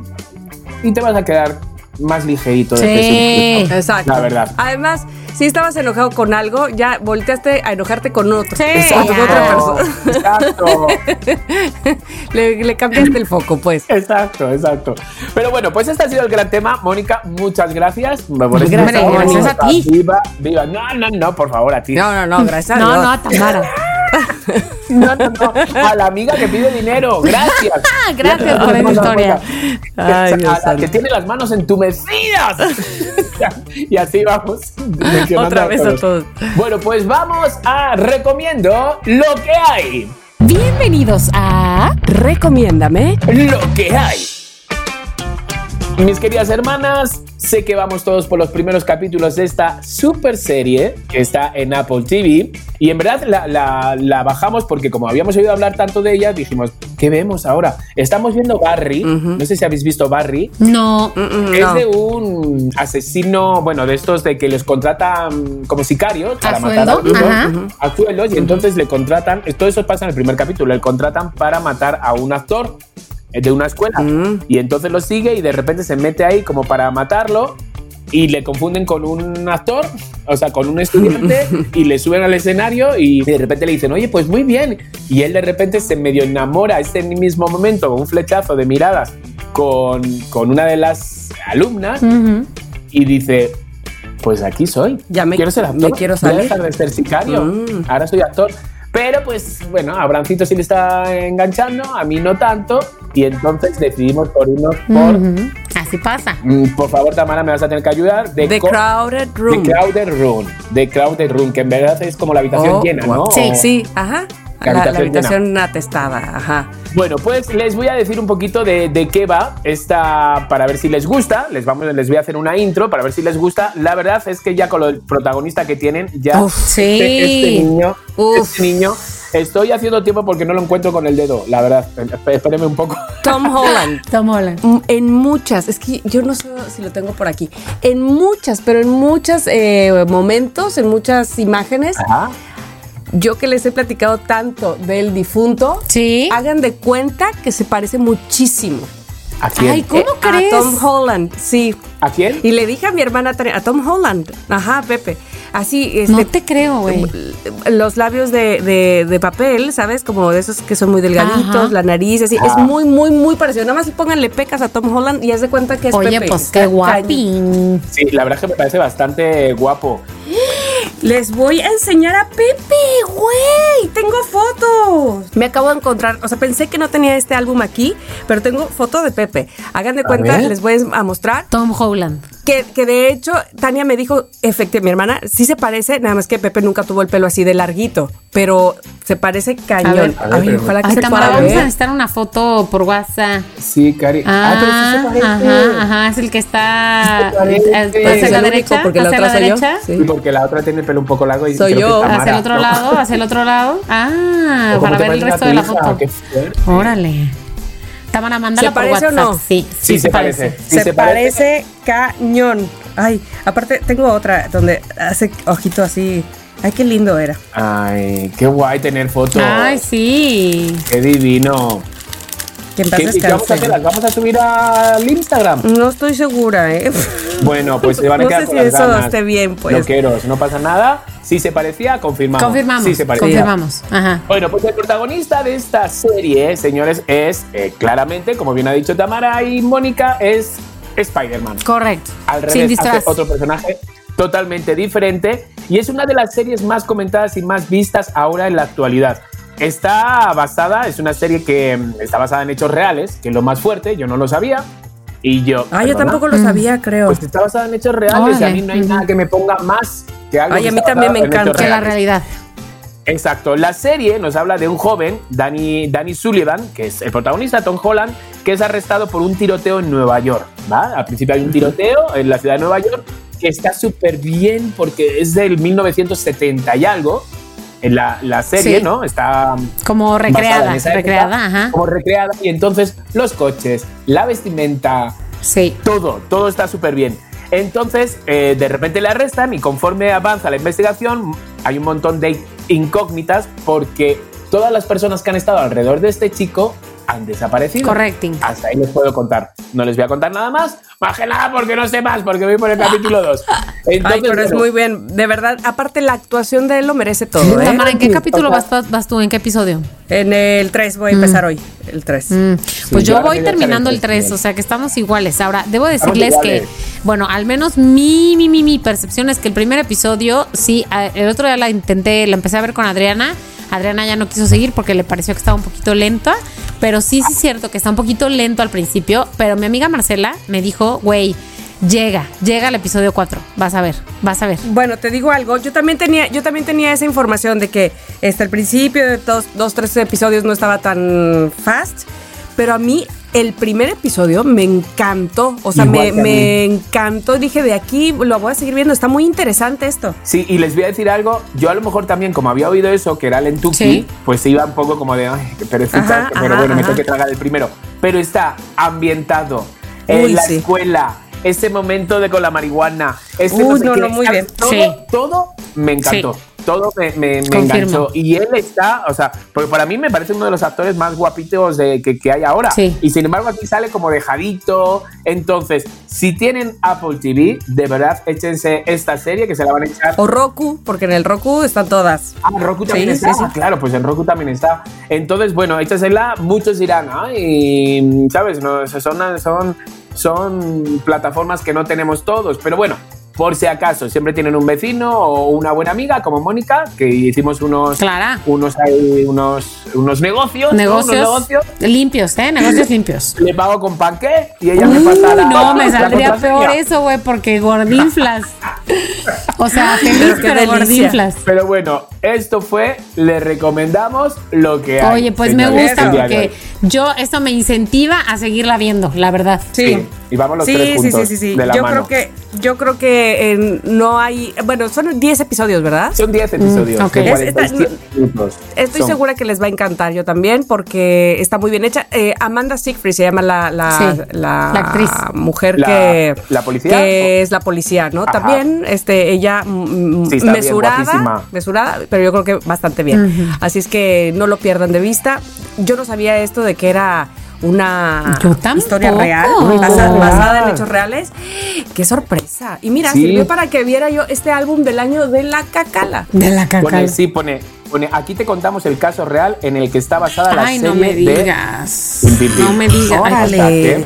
y te vas a quedar más ligerito de Sí. peso. Exacto. La verdad. Además, si estabas enojado con algo, ya volteaste a enojarte con otro. Sí. Exacto, con otra persona. Exacto, Le, le cambiaste el foco, pues. exacto, exacto. Pero bueno, pues este ha sido el gran tema. Mónica, muchas gracias. Por Gracias, a ti. Viva, viva. No, no, no, por favor, a ti. No, no, no, gracias a No, Dios. no, a Tamara. No, no, no. A la amiga que pide dinero. Gracias. Ah, gracias por esa historia. Ay, a Dios la que tiene las manos entumecidas. y así vamos. Otra vez a todos. Bueno, pues vamos a recomiendo lo que hay. Bienvenidos a Recomiéndame. Lo que hay. Mis queridas hermanas, Sé que vamos todos por los primeros capítulos de esta super serie que está en Apple TV. Y en verdad la, la- la bajamos porque como habíamos oído hablar tanto de ella, dijimos, ¿qué vemos ahora? Estamos viendo Barry. No sé si habéis visto Barry. No. Es no. de un asesino, bueno, de estos de que les contratan como sicarios para ¿A matar a uno, Ajá. a sueldos, y entonces le contratan, todo eso pasa en el primer capítulo, le contratan para matar a un actor de una escuela. Mm. Y entonces lo sigue y de repente se mete ahí como para matarlo y le confunden con un actor, o sea, con un estudiante y le suben al escenario y de repente le dicen, oye, pues muy bien. Y él de repente se medio enamora ese mismo momento con un flechazo de miradas con, con una de las alumnas y dice, pues aquí soy. Ya me- quiero ser actor. me quiero salir. dejar de ser sicario. Mm. Ahora soy actor. Pero pues bueno, a Brancito sí le está enganchando, a mí no tanto. Y entonces decidimos por irnos por... Así pasa. Mm, Por favor, Tamara, me vas a tener que ayudar. De The Crowded Room. The Crowded Room. The Crowded Room, que en verdad es como la habitación Oh, llena. ¿no? Sí. O- Sí, ajá. La La, la habitación atestada, ajá. Bueno, pues les voy a decir un poquito de, de qué va esta para ver si les gusta. Les, vamos, les voy a hacer una intro para ver si les gusta. La verdad es que ya con el protagonista que tienen, ya Uf, sí. este, este niño, Uf. este niño, estoy haciendo tiempo porque no lo encuentro con el dedo, la verdad. Espéreme un poco. Tom Holland. Tom Holland. Mm, En muchas, es que yo no sé si lo tengo por aquí. En muchas, pero en muchos momentos, en muchas imágenes, Ajá. yo que les he platicado tanto del difunto, Sí. hagan de cuenta que se parece muchísimo. ¿A quién? Ay, ¿cómo Eh, crees? A Tom Holland, sí. ¿A quién? Y le dije a mi hermana, a Tom Holland, ajá, Pepe. Así, este, No te creo, güey. los labios de, de- de papel, ¿sabes? Como de esos que son muy delgaditos, Ajá. la nariz, así. Es muy, muy, muy parecido. Nada más pónganle pecas a Tom Holland y haz de cuenta que es Oye, Pepe. pues qué guapín. Sí, la verdad es que me parece bastante guapo. Les voy a enseñar a Pepe, güey. Tengo fotos. Me acabo de encontrar, o sea, pensé que no tenía este álbum aquí, pero tengo foto de Pepe. Hagan de cuenta, ver. les voy a mostrar. Tom Holland. Que, que de hecho, Tania me dijo, efectivamente, mi hermana, sí se parece, nada más que Pepe nunca tuvo el pelo así de larguito, pero se parece cañón. A ver. A ver, Ay, ojalá que Ay, se Tamara, pueda vamos a necesitar una foto por WhatsApp. Sí, Cari. Ah, pero sí se parece. ajá, ajá, es el que está hacia es la derecha, porque la hacia otra la soy yo. derecha, Sí. Porque la otra tiene el pelo un poco largo y Soy yo. hacia el otro ¿no? lado, hacia el otro lado. Ah, ¿O cómo para ver el resto de la foto. Órale. Tamara, mándala ¿Se por parece o no? Sí, Sí, se parece. Sí, se, se parece cañón. Ay, aparte tengo otra donde hace ojito así. Ay, qué lindo era. Ay, qué guay tener fotos. Ay, sí. Qué divino. Que en paz ¿Qué, qué vamos a hacer? ¿Las vamos a subir al Instagram? No estoy segura, ¿eh? Bueno, pues se van a No quedar sé con si las eso ganas. esté bien, pues. Loqueros, no pasa nada. Si se parecía, confirmamos. Confirmamos. Sí se parecía. confirmamos. Ajá. Bueno, pues el protagonista de esta serie, señores, es eh, claramente, como bien ha dicho Tamara y Mónica, es Spider-Man. Correcto. Al Sin revés, hace disfraz. otro personaje totalmente diferente y es una de las series más comentadas y más vistas ahora en la actualidad. Está basada, es una serie que mm, está basada en hechos reales, que es lo más fuerte, yo no lo sabía. Y yo. Ah, yo tampoco lo sabía, creo. Pues está basada en hechos reales y a mí no hay nada que me ponga más que algo. Ay, que a mí también me encanta. Que la realidad. Exacto. La serie nos habla de un joven, Danny, Danny Sullivan, que es el protagonista, Tom Holland, que es arrestado por un tiroteo en Nueva York. ¿va? Al principio hay un tiroteo en la ciudad de Nueva York que está súper bien porque es del 1970 y algo. En la, la serie, Sí. ¿no? Está Como basada recreada. en esa época, Recreada, ajá. Como recreada. Y entonces los coches, la vestimenta, Sí. todo, todo está súper bien. Entonces, eh, de repente le arrestan y conforme avanza la investigación, hay un montón de incógnitas porque todas las personas que han estado alrededor de este chico han desaparecido. Correcting. Hasta ahí les puedo contar. No les voy a contar nada más, más que nada porque no sé más, porque voy por el capítulo 2. Ay, pero es muy bien. De verdad, aparte la actuación de él lo merece todo, ¿eh? Tamara, ¿en qué Sí, capítulo vas, vas tú? ¿En qué episodio? En el 3 voy a empezar hoy. El 3. Mm, Pues yo yo ahora voy terminando el el 3, tres, o sea que estamos iguales. Ahora, debo decirles que, bueno, al menos mi, mi, mi, mi percepción es que el primer episodio, sí, el otro día la intenté, la empecé a ver con Adriana. Adriana ya no quiso seguir porque le pareció que estaba un poquito lenta, pero sí, sí es cierto que está un poquito lento al principio, pero mi amiga Marcela me dijo, güey, llega, llega al episodio 4, vas a ver, vas a ver. Bueno, te digo algo. Yo también tenía, yo también tenía esa información de que este, al principio de dos, dos, tres episodios no estaba tan fast. Pero a mí el primer episodio me encantó. O sea, me, me encantó. Dije, de aquí lo voy a seguir viendo. Está muy interesante esto. Sí, y les voy a decir algo, yo a lo mejor también, como había oído eso, que era Lentuki, Sí. pues iba un poco como de, ay, qué perecita, pero ajá, bueno, me ajá. tengo que tragar el primero. Pero está ambientado en Uy, la sí. escuela, ese momento de con la marihuana, ese Uy, sé no, qué, no, muy bien. Todo, Sí. todo me encantó. Todo me, me- me enganchó. Y él está, o sea, porque para mí me parece uno de los actores más guapitos de, que, que hay ahora. Sí. Y sin embargo, aquí sale como dejadito. Entonces, si tienen Apple TV, de verdad, échense esta serie que se la van a echar O Roku, porque en el Roku están todas. Ah, Roku también Sí, está. sí, sí. Claro, pues en Roku también está. Entonces, bueno, échasela. Muchos dirán, ay, ¿sabes? No, son, son, son plataformas que no tenemos todos. Pero bueno, por si acaso, siempre tienen un vecino o una buena amiga como Mónica, que hicimos unos, Clara. unos, unos, unos negocios. ¿no? Unos Negocios, negocios. limpios, ¿eh? Negocios limpios. Le pago con panqué y ella me Uy, pasa la no, me saldría peor eso, güey, porque gordinflas. O sea, feliz, Pero pero gordinflas. Pero bueno, esto fue, le recomendamos lo que hay. Oye, pues me señores, gusta día de porque yo, esto me incentiva a seguirla viendo, la verdad. Sí, y vamos los sí, tres sí, juntos sí, sí, sí. de la Yo mano. creo que, yo creo que eh, no hay. Bueno, son 10 episodios, ¿verdad? Son 10 episodios ok. de Es- 47 minutos. Estoy Son- segura que les va a encantar yo también porque está muy bien hecha. Eh, Amanda Siegfried se llama la, la, Sí, la, la actriz. mujer La- que, ¿la policía? que es la policía, ¿no? Ajá. También este, ella mm, Sí, está bien, mesurada, guapísima. mesurada, pero yo creo que bastante bien. Así es que no lo pierdan de vista. Yo no sabía esto de que era una historia real, basada, en hechos reales. ¡Qué sorpresa! Y mira, Sí. sirvió para que viera yo este álbum del año de la cacala. De la caca. Pone, sí, pone, pone, aquí te contamos el caso real en el que está basada la Ay, serie no me de digas. Pim. No me digas. Órale.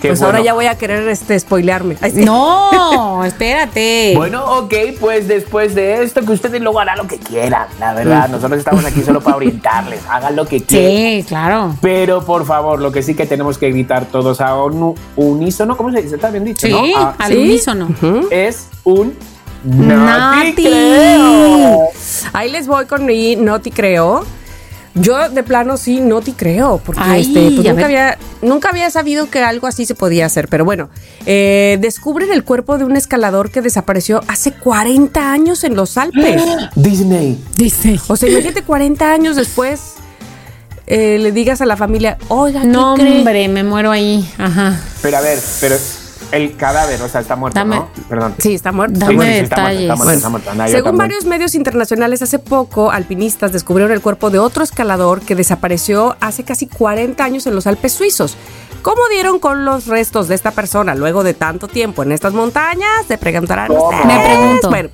Qué pues bueno. ahora ya voy a querer este spoilearme. Ay, sí. No, espérate. Bueno, ok, pues después de esto, que ustedes luego harán lo que quieran, la verdad. Nosotros estamos aquí solo para orientarles, hagan lo que quieran. Sí, claro. Pero por favor, lo que sí que tenemos que gritar todos a un unísono, ¿cómo se dice? Está bien dicho, Sí, ¿no? A- al ¿sí? unísono. Es un Nati. Nati creo. Ahí les voy con mi no te creo. Yo de plano sí no te creo, porque Ay, este, pues nunca, había, nunca había sabido que algo así se podía hacer. Pero bueno, eh, descubren el cuerpo de un escalador que desapareció hace 40 años en los Alpes. Disney. Dice. O sea, imagínate 40 años después eh, le digas a la familia, oiga, ¿qué No, cree? hombre, me muero ahí. Ajá. Pero a ver, pero el cadáver, o sea, está muerto, Dame- ¿no? Perdón. Sí, está muerto. Dame bueno, sí, está muerto, detalles. está muerto, está muerto. No, yo Según varios medios internacionales, hace poco alpinistas descubrieron el cuerpo de otro escalador que desapareció hace casi 40 años en los Alpes suizos. ¿Cómo dieron con los restos de esta persona luego de tanto tiempo en estas montañas? Se preguntarán ustedes. Me pregunto. Bueno,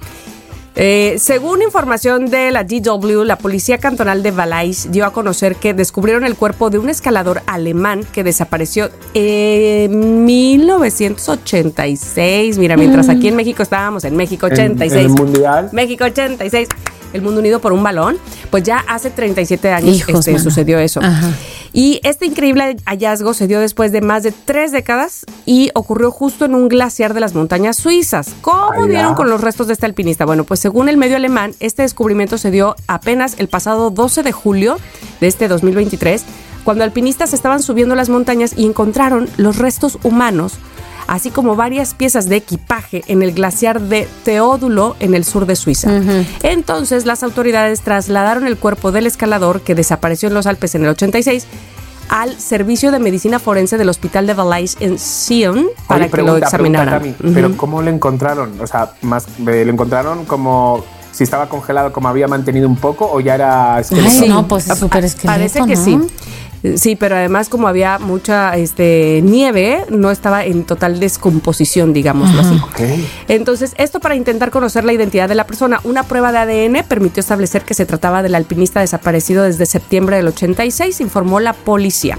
eh, según información de la DW, la policía cantonal de Valais dio a conocer que descubrieron el cuerpo de un escalador alemán que desapareció en 1986. Mira, mientras aquí en México estábamos en México En- 86. En el mundial. México 86. El mundo unido por un balón. Pues ya hace 37 años Hijos, este, sucedió eso. Ajá. Y este increíble hallazgo se dio después de más de tres décadas y ocurrió justo en un glaciar de las montañas suizas. ¿Cómo Ala. dieron con los restos de este alpinista? Bueno, pues según el medio alemán, este descubrimiento se dio apenas el pasado 12 de julio de este 2023, cuando alpinistas estaban subiendo las montañas y encontraron los restos humanos así como varias piezas de equipaje en el glaciar de Teodulo en el sur de Suiza. Entonces las autoridades trasladaron el cuerpo del escalador que desapareció en los Alpes en el 86 al servicio de medicina forense del hospital de Valais en Sion para Oye, que lo examinaran. pregunta, Pero ¿cómo lo encontraron? O sea, más, eh, ¿lo encontraron como si estaba congelado, como había mantenido un poco, o ya era esqueleto? Ay, no, pues es súper esqueleto, Parece que ¿no? sí. Sí, pero además como había mucha este, nieve, no estaba en total descomposición, digámoslo así. Ok. Entonces, esto para intentar conocer la identidad de la persona. Una prueba de ADN permitió establecer que se trataba del alpinista desaparecido desde septiembre del 86, informó la policía.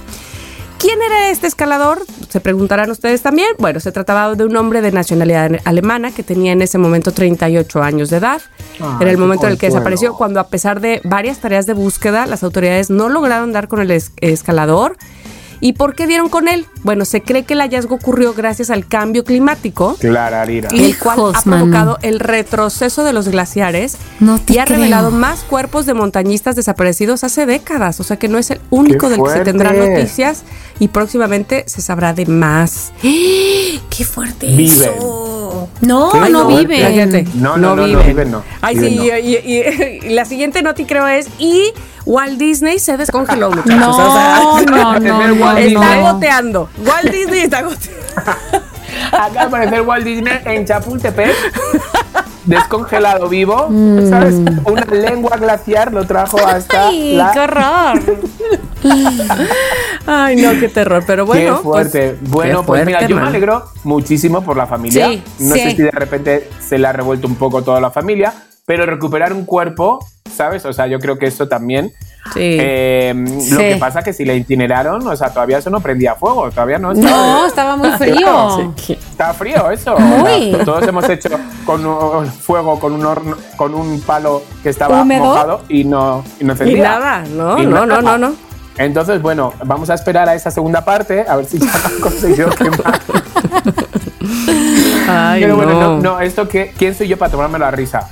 ¿Quién era este escalador? Se preguntarán ustedes también. Bueno, se trataba de un hombre de nacionalidad alemana que tenía en ese momento 38 años de edad. Ay, era el momento en el que desapareció cuando a pesar de varias tareas de búsqueda, las autoridades no lograron dar con el es- escalador ¿Y por qué dieron con él? Bueno, se cree que el hallazgo ocurrió gracias al cambio climático. Clararira. El cual Hijos, ha provocado mano. el retroceso de los glaciares No y ha creo. revelado más cuerpos de montañistas desaparecidos hace décadas. O sea que no es el único ¡Qué del que se tendrán noticias y próximamente se sabrá de más. ¡Qué fuerte Viven. eso! No, Qué no viven. Cállate. No, no, no, no, viven no. Ay, Viven sí, no. y, y- y la siguiente noti creo es y Walt Disney se descongeló, muchachos. No, O sea, no, no, no, está goteando. Walt Disney está goteando. De aparecer Walt Disney en Chapultepec, descongelado vivo, Mm. ¿sabes? Una lengua glaciar lo trajo hasta ¡Ay, la... qué horror! Ay, no, qué terror. Pero bueno. qué fuerte. pues, bueno, qué pues mira, fuerte, yo me man. alegro muchísimo por la familia. Sí, no sí. sé si de repente se le ha revuelto un poco toda la familia, pero recuperar un cuerpo, ¿sabes? O sea, yo creo que eso también. Sí. eh, Lo Sí. que pasa que si le incineraron, o sea, todavía eso no prendía fuego, todavía no. No, estaba muy frío. Está frío eso. Muy. O sea, Todos hemos hecho con un fuego, con un horno, con un palo que estaba ¿Húmedo? mojado y no, y no Y encendía. nada, no, Y no, no, no, no. Entonces, bueno, vamos a esperar a esa segunda parte, a ver si ya han conseguido quemar. Ay, Pero no. bueno, no, no, esto que, ¿quién soy yo para tomarme la risa?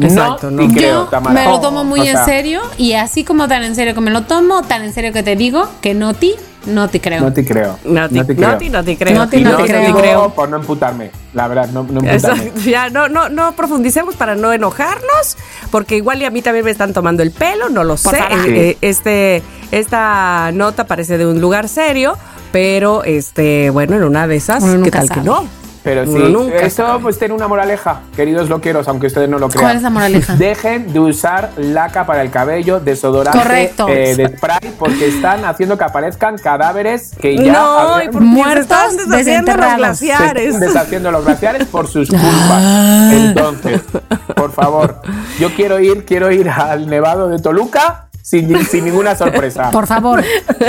Exacto, no, creo, Yo Tamara. me lo tomo muy O sea, en serio y así como tan en serio que me lo tomo, tan en serio que te digo que no ti, no te creo. No te creo. No te, no te creo. no te- no te creo. No te- no creo. por no emputarme, la verdad, no, no emputarme. Exacto, ya no, no, no profundicemos para no enojarnos, porque igual y a mí también me están tomando el pelo, no lo sé. Eh, eh, este, esta nota parece de un lugar serio, pero este, bueno, en una de esas, Uno ¿qué tal que no? Pero sí, nunca esto pues tiene una moraleja, queridos loqueros, aunque ustedes no lo crean. ¿Cuál es la moraleja? Dejen de usar laca para el cabello, desodorante Correcto. eh, de spray, porque están haciendo que aparezcan cadáveres que ya no, y Muertos, deshaciendo los glaciares. deshaciendo los glaciares por sus culpas. Ah. Entonces, por favor, yo quiero ir, quiero ir al Nevado de Toluca sin, sin ninguna sorpresa. Por favor,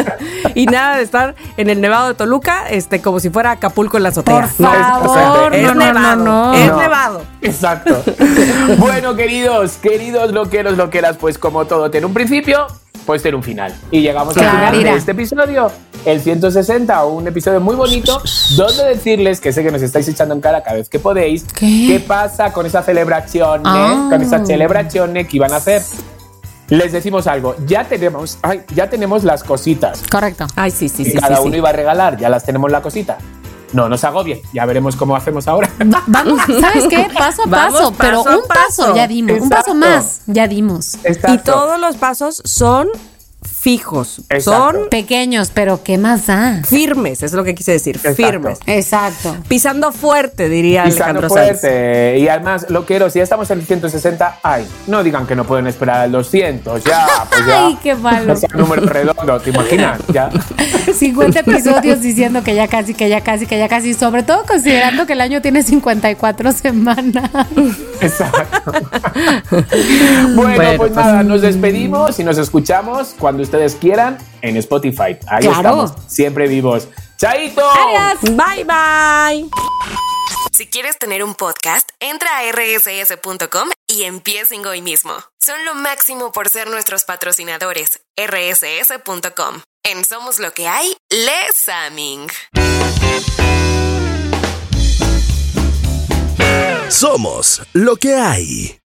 y nada de estar en el Nevado de Toluca, este, como si fuera Acapulco en la azotea. por No, favor, es no, no, no, nevado, no. es No. nevado. Exacto. bueno, queridos, queridos loqueros, loqueras, pues como todo tiene un principio, pues tiene un final. Y llegamos al Claro. final de Mira. este episodio, el 160, un episodio muy bonito, donde decirles que sé que nos estáis echando en cara cada vez que podéis, ¿Qué? pasa con esa celebración, Ah. con esa celebración que iban a hacer. Les decimos algo, ya tenemos, ay, ya tenemos las cositas correcto. Ay, sí, sí, que sí. cada sí, uno sí. iba a regalar, ya las tenemos la cosita. No nos agobien, ya veremos cómo hacemos ahora. Va- Vamos, ¿sabes qué? Paso a Vamos paso, pero paso un paso, paso. ya dimos, un paso más, ya dimos. Y todos los pasos son fijos, Exacto. son Pequeños, pero ¿qué más da? firmes, es lo que quise decir, Exacto. firmes. Exacto. Pisando fuerte, diría Pisando Alejandro Sanz. fuerte. Y además, lo quiero, si ya estamos en el 160, ay, no digan que no pueden esperar al 200, ya, pues ya. Ay, qué malo. O sea, número redondo, ¿te imaginas? Ya. 50 episodios diciendo que ya casi, que ya casi, que ya casi, sobre todo considerando que el año tiene 54 semanas. Exacto. bueno, Bueno, pues, pues- nada, nos despedimos y nos escuchamos cuando ustedes quieran en Spotify. Ahí Claro. estamos, siempre vivos. ¡Chaito! Adiós. Bye, bye. Si quieres tener un podcast, entra a rss.com y empiecen hoy mismo. Son lo máximo por ser nuestros patrocinadores. rss.com. En Somos lo que hay, Les Aming. Somos lo que hay.